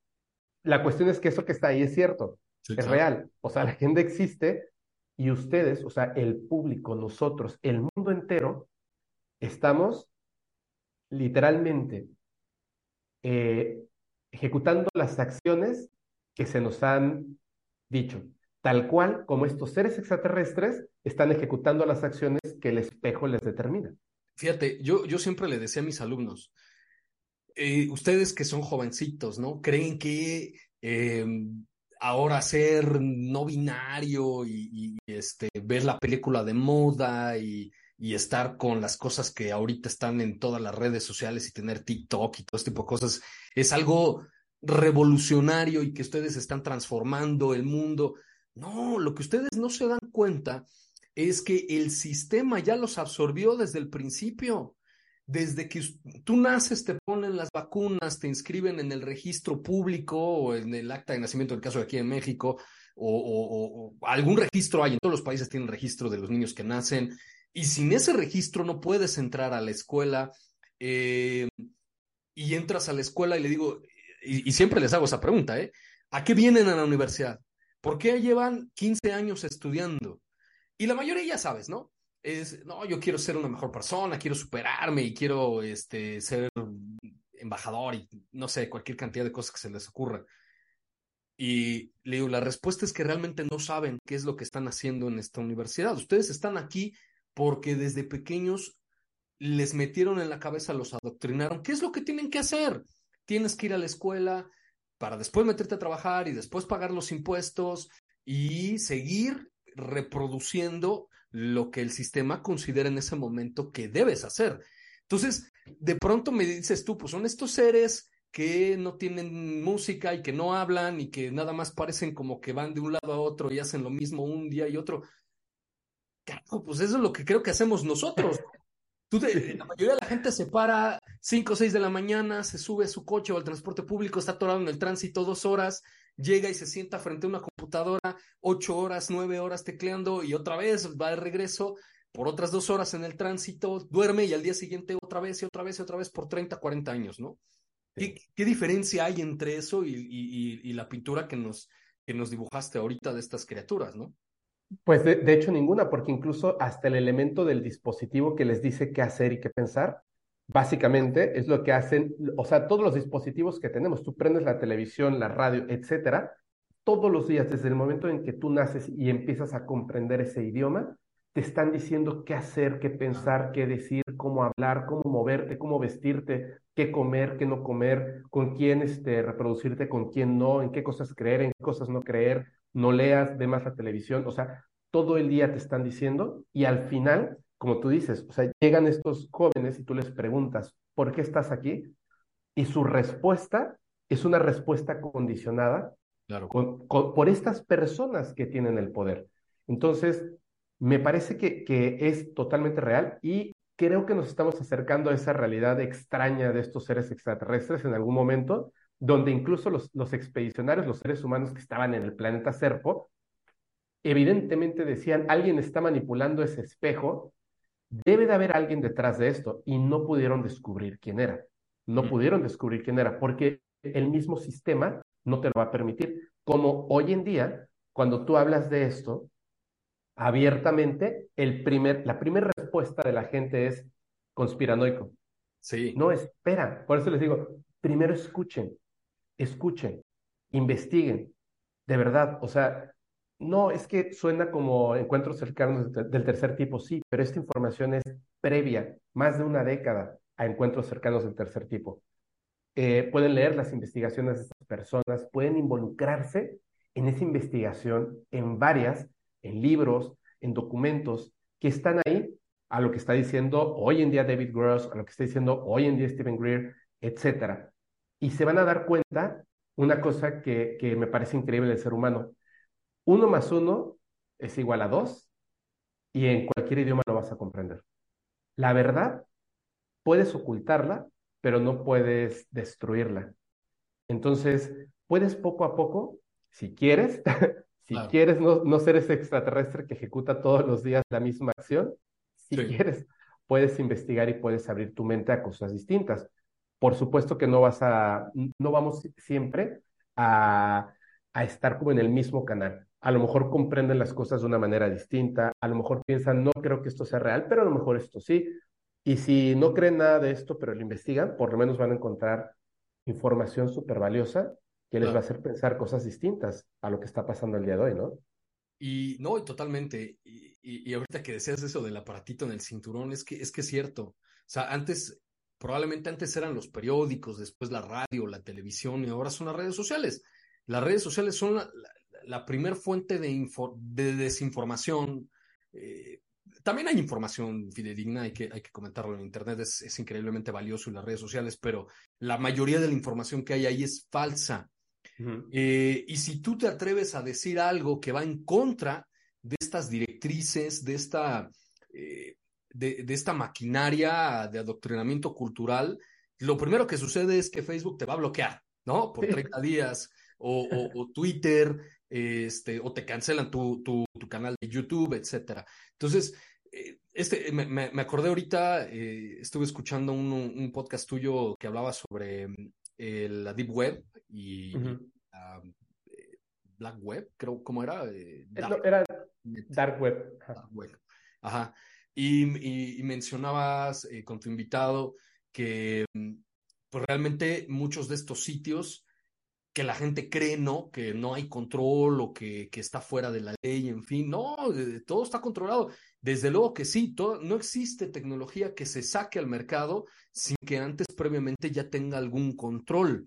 La cuestión es que eso que está ahí es cierto, sí, es claro. real. O sea, la agenda existe, y ustedes, o sea, el público, nosotros, el mundo entero, estamos literalmente eh, ejecutando las acciones que se nos han dicho, tal cual como estos seres extraterrestres están ejecutando las acciones que el espejo les determina. Fíjate, yo, yo siempre le decía a mis alumnos, eh, ustedes que son jovencitos, ¿no? Creen que eh, ahora ser no binario y, y, este, ver la película de moda y y estar con las cosas que ahorita están en todas las redes sociales y tener TikTok y todo este tipo de cosas es algo revolucionario y que ustedes están transformando el mundo. No, lo que ustedes no se dan cuenta es que el sistema ya los absorbió desde el principio. Desde que tú naces, te ponen las vacunas, te inscriben en el registro público o en el acta de nacimiento, en el caso de aquí en México, o, algún registro hay, en todos los países tienen registro de los niños que nacen, y sin ese registro no puedes entrar a la escuela. Eh, y entras a la escuela y le digo, y, siempre les hago esa pregunta, ¿eh? ¿A qué vienen a la universidad? ¿Por qué llevan 15 años estudiando? Y la mayoría ya sabes, ¿no? Es, no, yo quiero ser una mejor persona, quiero superarme y quiero este, ser embajador y no sé, cualquier cantidad de cosas que se les ocurra. Y le digo, la respuesta es que realmente no saben qué es lo que están haciendo en esta universidad. Ustedes están aquí porque desde pequeños les metieron en la cabeza, los adoctrinaron. ¿Qué es lo que tienen que hacer? Tienes que ir a la escuela para después meterte a trabajar y después pagar los impuestos y seguir reproduciendo lo que el sistema considera en ese momento que debes hacer. Entonces, de pronto me dices tú, pues son estos seres que no tienen música y que no hablan y que nada más parecen como que van de un lado a otro y hacen lo mismo un día y otro. Claro, pues eso es lo que creo que hacemos nosotros. Tú la mayoría de la gente se para 5 o 6 de la mañana, se sube a su coche o al transporte público, está atorado en el tránsito dos horas, llega y se sienta frente a una computadora ocho horas, nueve horas tecleando y otra vez va de regreso por otras dos horas en el tránsito, duerme y al día siguiente otra vez y otra vez y otra vez por 30, 40 años, ¿no? ¿Qué, diferencia hay entre eso y, la pintura que nos, que nos dibujaste ahorita de estas criaturas, ¿no? Pues de, hecho ninguna, porque incluso hasta el elemento del dispositivo que les dice qué hacer y qué pensar, básicamente es lo que hacen, o sea, todos los dispositivos que tenemos, tú prendes la televisión, la radio, etcétera, todos los días, desde el momento en que tú naces y empiezas a comprender ese idioma, te están diciendo qué hacer, qué pensar, qué decir, cómo hablar, cómo moverte, cómo vestirte, qué comer, qué no comer, con quién este, reproducirte, con quién no, en qué cosas creer, en qué cosas no creer, no leas, ve más la televisión, o sea, todo el día te están diciendo y al final, como tú dices, o sea, llegan estos jóvenes y tú les preguntas, ¿por qué estás aquí? Y su respuesta es una respuesta condicionada claro. por estas personas que tienen el poder. Entonces, me parece que, que es totalmente real y creo que nos estamos acercando a esa realidad extraña de estos seres extraterrestres en algún momento, donde incluso los, los expedicionarios, los seres humanos que estaban en el planeta Serpo, evidentemente decían, alguien está manipulando ese espejo, debe de haber alguien detrás de esto, y no pudieron descubrir quién era. No pudieron descubrir quién era, porque el mismo sistema no te lo va a permitir. Como hoy en día, cuando tú hablas de esto abiertamente, el primer, la primera respuesta de la gente es conspiranoico. Sí. No, espera. Por eso les digo, primero escuchen escuchen, investiguen, de verdad, o sea, no es que suena como encuentros cercanos del tercer tipo, sí, pero esta información es previa, más de una década a encuentros cercanos del tercer tipo. Eh, pueden leer las investigaciones de estas personas, pueden involucrarse en esa investigación, en varias, en libros, en documentos que están ahí a lo que está diciendo hoy en día David Gross, a lo que está diciendo hoy en día Stephen Greer, etcétera y se van a dar cuenta una cosa que, que me parece increíble del ser humano. Uno más uno es igual a dos y en cualquier idioma lo vas a comprender. La verdad, puedes ocultarla, pero no puedes destruirla. Entonces, puedes poco a poco, si quieres, si quieres no, no, ser ese extraterrestre que ejecuta todos los días la misma acción, si quieres, puedes investigar y puedes abrir tu mente a cosas distintas. Por supuesto que no vas a, no vamos siempre a, a estar como en el mismo canal. A lo mejor comprenden las cosas de una manera distinta, a lo mejor piensan, no creo que esto sea real, pero a lo mejor esto sí. Y si no creen nada de esto, pero lo investigan, por lo menos van a encontrar información súper valiosa que les va a hacer pensar cosas distintas a lo que está pasando el día de hoy, ¿no? Y no, totalmente. Y, y, y, ahorita que decías eso del aparatito en el cinturón, es que es que es cierto. O sea, antes Probablemente antes eran los periódicos, después la radio, la televisión y ahora son las redes sociales. Las redes sociales son la, primer fuente de, de desinformación. Eh, también hay información fidedigna, hay que, hay que comentarlo en Internet, es, es increíblemente valioso en las redes sociales, pero la mayoría de la información que hay ahí es falsa. Eh, y si tú te atreves a decir algo que va en contra de estas directrices, de esta, eh, de, de, esta maquinaria de adoctrinamiento cultural, lo primero que sucede es que Facebook te va a bloquear, ¿no? Por 30 días, o, o, o Twitter, este, o te cancelan tu, tu, tu canal de YouTube, etcétera. Entonces, eh, este, me, me, acordé ahorita, eh, estuve escuchando un, un, podcast tuyo que hablaba sobre eh, la Deep Web y, uh -huh. Black Web, creo, ¿cómo era? Dark, era Dark Web. Dark Web. Ajá. Y, mencionabas con tu invitado que pues realmente muchos de estos sitios que la gente cree, ¿no? Que no hay control o que, que, está fuera de la ley, en fin, no, todo está controlado. Desde luego que sí, todo, no existe tecnología que se saque al mercado sin que antes previamente ya tenga algún control.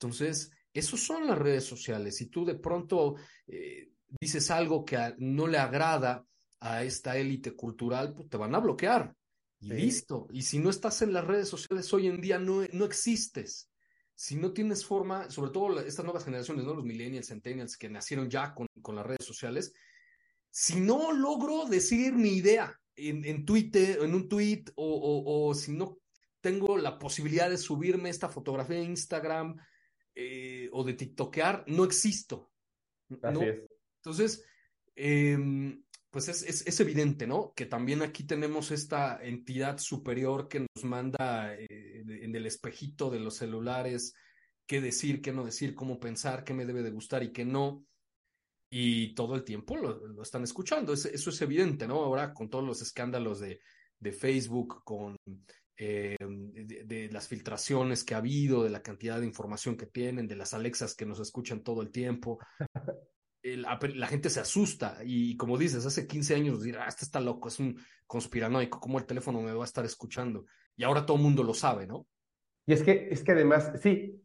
Entonces, esos son las redes sociales. Si tú de pronto eh, dices algo que no le agrada a esta élite cultural, pues te van a bloquear. Y sí. listo. Y si no estás en las redes sociales hoy en día, no, no existes si no tienes forma, sobre todo estas nuevas generaciones, ¿no? Los millennials, centennials que nacieron ya con, con las redes sociales, si no logro decir mi idea en, en Twitter, en un tweet, o, o, o, si no tengo la posibilidad de subirme esta fotografía en Instagram eh, o de TikTokear, no existo. Así ¿no? es. Entonces, eh, pues es, es, es, evidente, ¿no? Que también aquí tenemos esta entidad superior que nos manda eh, en el espejito de los celulares qué decir, qué no decir, cómo pensar, qué me debe de gustar y qué no. Y todo el tiempo lo, lo están escuchando. Es, eso es evidente, ¿no? Ahora con todos los escándalos de, de Facebook, con eh, de, las filtraciones que ha habido, de la cantidad de información que tienen, de las Alexas que nos escuchan todo el tiempo la, la, gente se asusta y como dices, hace 15 años dirá, ah, este está loco, es un conspiranoico, ¿cómo el teléfono me va a estar escuchando? Y ahora todo el mundo lo sabe, ¿no? Y es que, es que además, sí,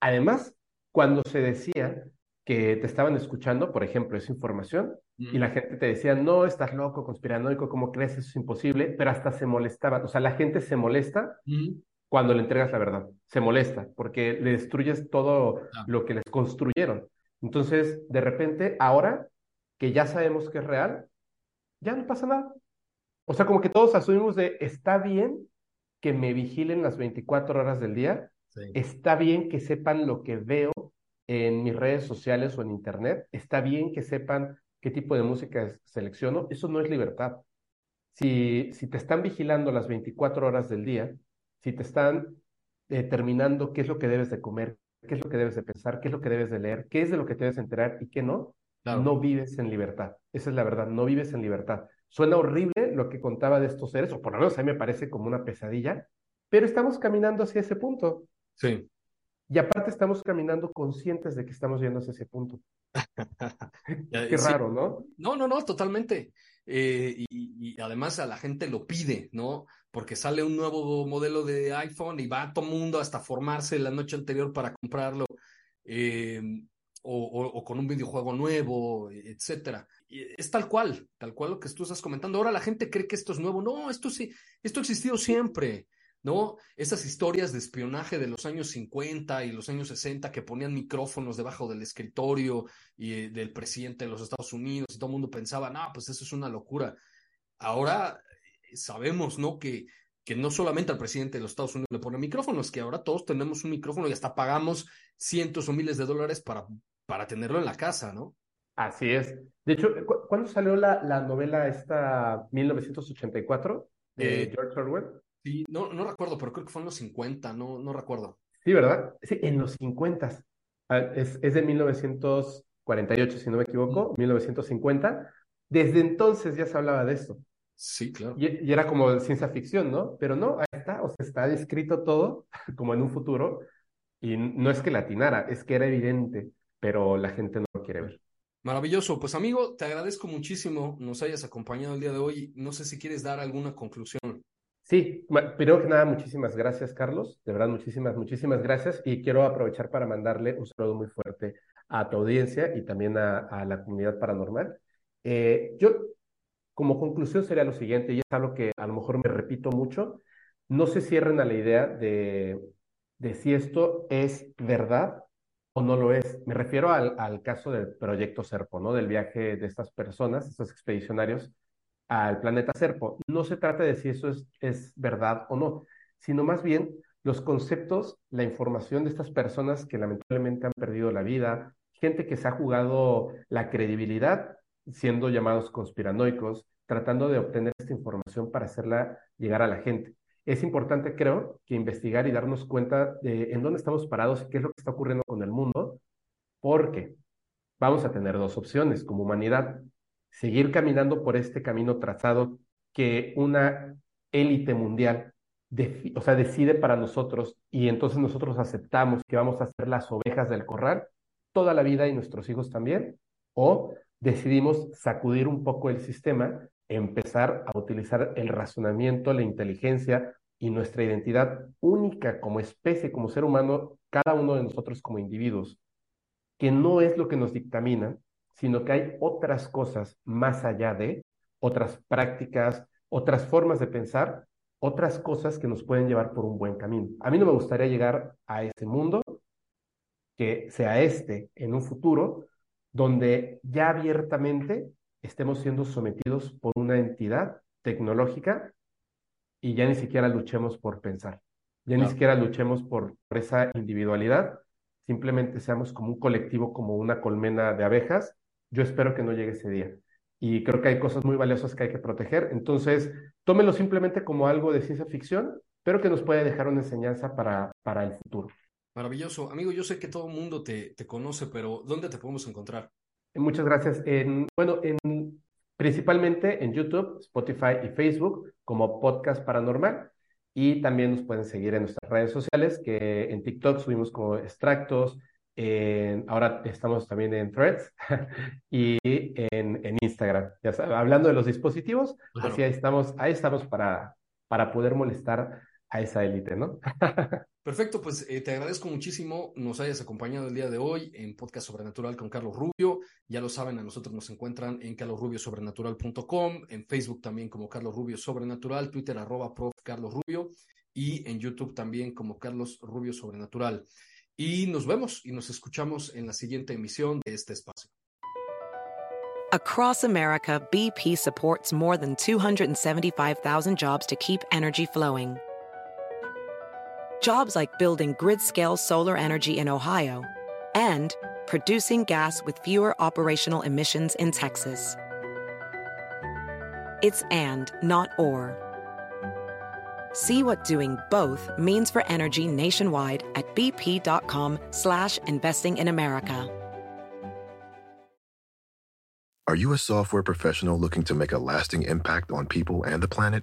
además, cuando se decía que te estaban escuchando, por ejemplo, esa información, mm. y la gente te decía, no, estás loco, conspiranoico, ¿cómo crees? Eso es imposible, pero hasta se molestaban, o sea, la gente se molesta mm. cuando le entregas la verdad, se molesta, porque le destruyes todo lo que les construyeron. Entonces, de repente, ahora que ya sabemos que es real, ya no pasa nada. O sea, como que todos asumimos de, está bien que me vigilen las 24 horas del día, sí. está bien que sepan lo que veo en mis redes sociales o en internet, está bien que sepan qué tipo de música selecciono, eso no es libertad. Si, si te están vigilando las 24 horas del día, si te están determinando qué es lo que debes de comer, qué es lo que debes de pensar, qué es lo que debes de leer, qué es de lo que te debes enterar y qué no, claro. no vives en libertad. Esa es la verdad, no vives en libertad. Suena horrible lo que contaba de estos seres, o por lo menos a mí me parece como una pesadilla, pero estamos caminando hacia ese punto. Sí. Y aparte estamos caminando conscientes de que estamos yendo hacia ese punto. Qué sí. raro, ¿no? No, no, no, totalmente. Eh, y, y, además a la gente lo pide, ¿no? Porque sale un nuevo modelo de iPhone y va todo el mundo hasta formarse la noche anterior para comprarlo, eh, o, con un videojuego nuevo, etcétera. Es tal cual, tal cual lo que tú estás comentando. Ahora la gente cree que esto es nuevo. No, esto sí, esto ha existido siempre. ¿no? Esas historias de espionaje de los años 50 y los años 60 que ponían micrófonos debajo del escritorio y eh, del presidente de los Estados Unidos y todo el mundo pensaba, no, pues eso es una locura. Ahora sabemos, ¿no? Que, que no solamente al presidente de los Estados Unidos le ponen micrófonos, que ahora todos tenemos un micrófono y hasta pagamos cientos o miles de dólares para, para tenerlo en la casa, ¿no? Así es. De hecho, ¿cu ¿cuándo salió la, la novela esta 1984 de eh, George Orwell? Sí, no, no recuerdo, pero creo que fue en los 50, no, no recuerdo. Sí, ¿verdad? Sí, en los 50. Ah, es, es de 1948, si no me equivoco, mm. 1950. Desde entonces ya se hablaba de esto. Sí, claro. Y, y, era como ciencia ficción, ¿no? Pero no, ahí está, o sea, está descrito todo como en un futuro. Y no es que latinara, es que era evidente, pero la gente no lo quiere ver. Maravilloso. Pues amigo, te agradezco muchísimo nos hayas acompañado el día de hoy. No sé si quieres dar alguna conclusión. Sí, primero que nada, muchísimas gracias, Carlos. De verdad, muchísimas, muchísimas gracias. Y quiero aprovechar para mandarle un saludo muy fuerte a tu audiencia y también a, a la comunidad paranormal. Eh, yo como conclusión sería lo siguiente, y es algo que a lo mejor me repito mucho, no se cierren a la idea de, si esto es verdad o no lo es. Me refiero al, caso del proyecto Serpo, ¿no? Del viaje de estas personas, estos expedicionarios al planeta Serpo. No se trata de si eso es, es verdad o no, sino más bien los conceptos, la información de estas personas que lamentablemente han perdido la vida, gente que se ha jugado la credibilidad siendo llamados conspiranoicos, tratando de obtener esta información para hacerla llegar a la gente. Es importante, creo, que investigar y darnos cuenta de en dónde estamos parados y qué es lo que está ocurriendo con el mundo, porque vamos a tener dos opciones como humanidad. Seguir caminando por este camino trazado que una élite mundial o sea, decide para nosotros y entonces nosotros aceptamos que vamos a ser las ovejas del corral toda la vida y nuestros hijos también, o decidimos sacudir un poco el sistema, empezar a utilizar el razonamiento, la inteligencia y nuestra identidad única como especie, como ser humano, cada uno de nosotros como individuos, que no es lo que nos dictamina, sino que hay otras cosas más allá de, otras prácticas, otras formas de pensar, otras cosas que nos pueden llevar por un buen camino. A mí no me gustaría llegar a ese mundo, que sea este en un futuro, donde ya abiertamente estemos siendo sometidos por una entidad tecnológica y ya ni siquiera luchemos por pensar, ya ni siquiera luchemos por, esa individualidad, simplemente seamos como un colectivo, como una colmena de abejas. Yo espero que no llegue ese día. Y creo que hay cosas muy valiosas que hay que proteger. Entonces, tómelo simplemente como algo de ciencia ficción, pero que nos puede dejar una enseñanza para, para el futuro. Maravilloso. Amigo, yo sé que todo el mundo te, te conoce, pero ¿dónde te podemos encontrar? Muchas gracias. En, bueno, en, principalmente en YouTube, Spotify y Facebook como Podcast Paranormal. Y también nos pueden seguir en nuestras redes sociales, que en TikTok subimos como extractos, ahora estamos también en Threads y en, en Instagram. Ya hablando de los dispositivos, así ahí estamos, ahí estamos para, para poder molestar a esa élite, ¿no? Perfecto, pues eh, te agradezco muchísimo nos hayas acompañado el día de hoy en Podcast Sobrenatural con Carlos Rubio. Ya lo saben, a nosotros nos encuentran en carlosrubiosobrenatural.com, en Facebook también como Carlos Rubio Sobrenatural, Twitter arroba prof Carlos Rubio y en YouTube también como Carlos Rubio Sobrenatural. Y nos vemos y nos escuchamos en la siguiente emisión de este espacio. Across America, BP supports more than 275,000 jobs to keep energy flowing. Jobs like building grid-scale solar energy in Ohio and producing gas with fewer operational emissions in Texas. It's and, not or. See what doing both means for energy nationwide at bp.com slash investing in America. Are you a software professional looking to make a lasting impact on people and the planet?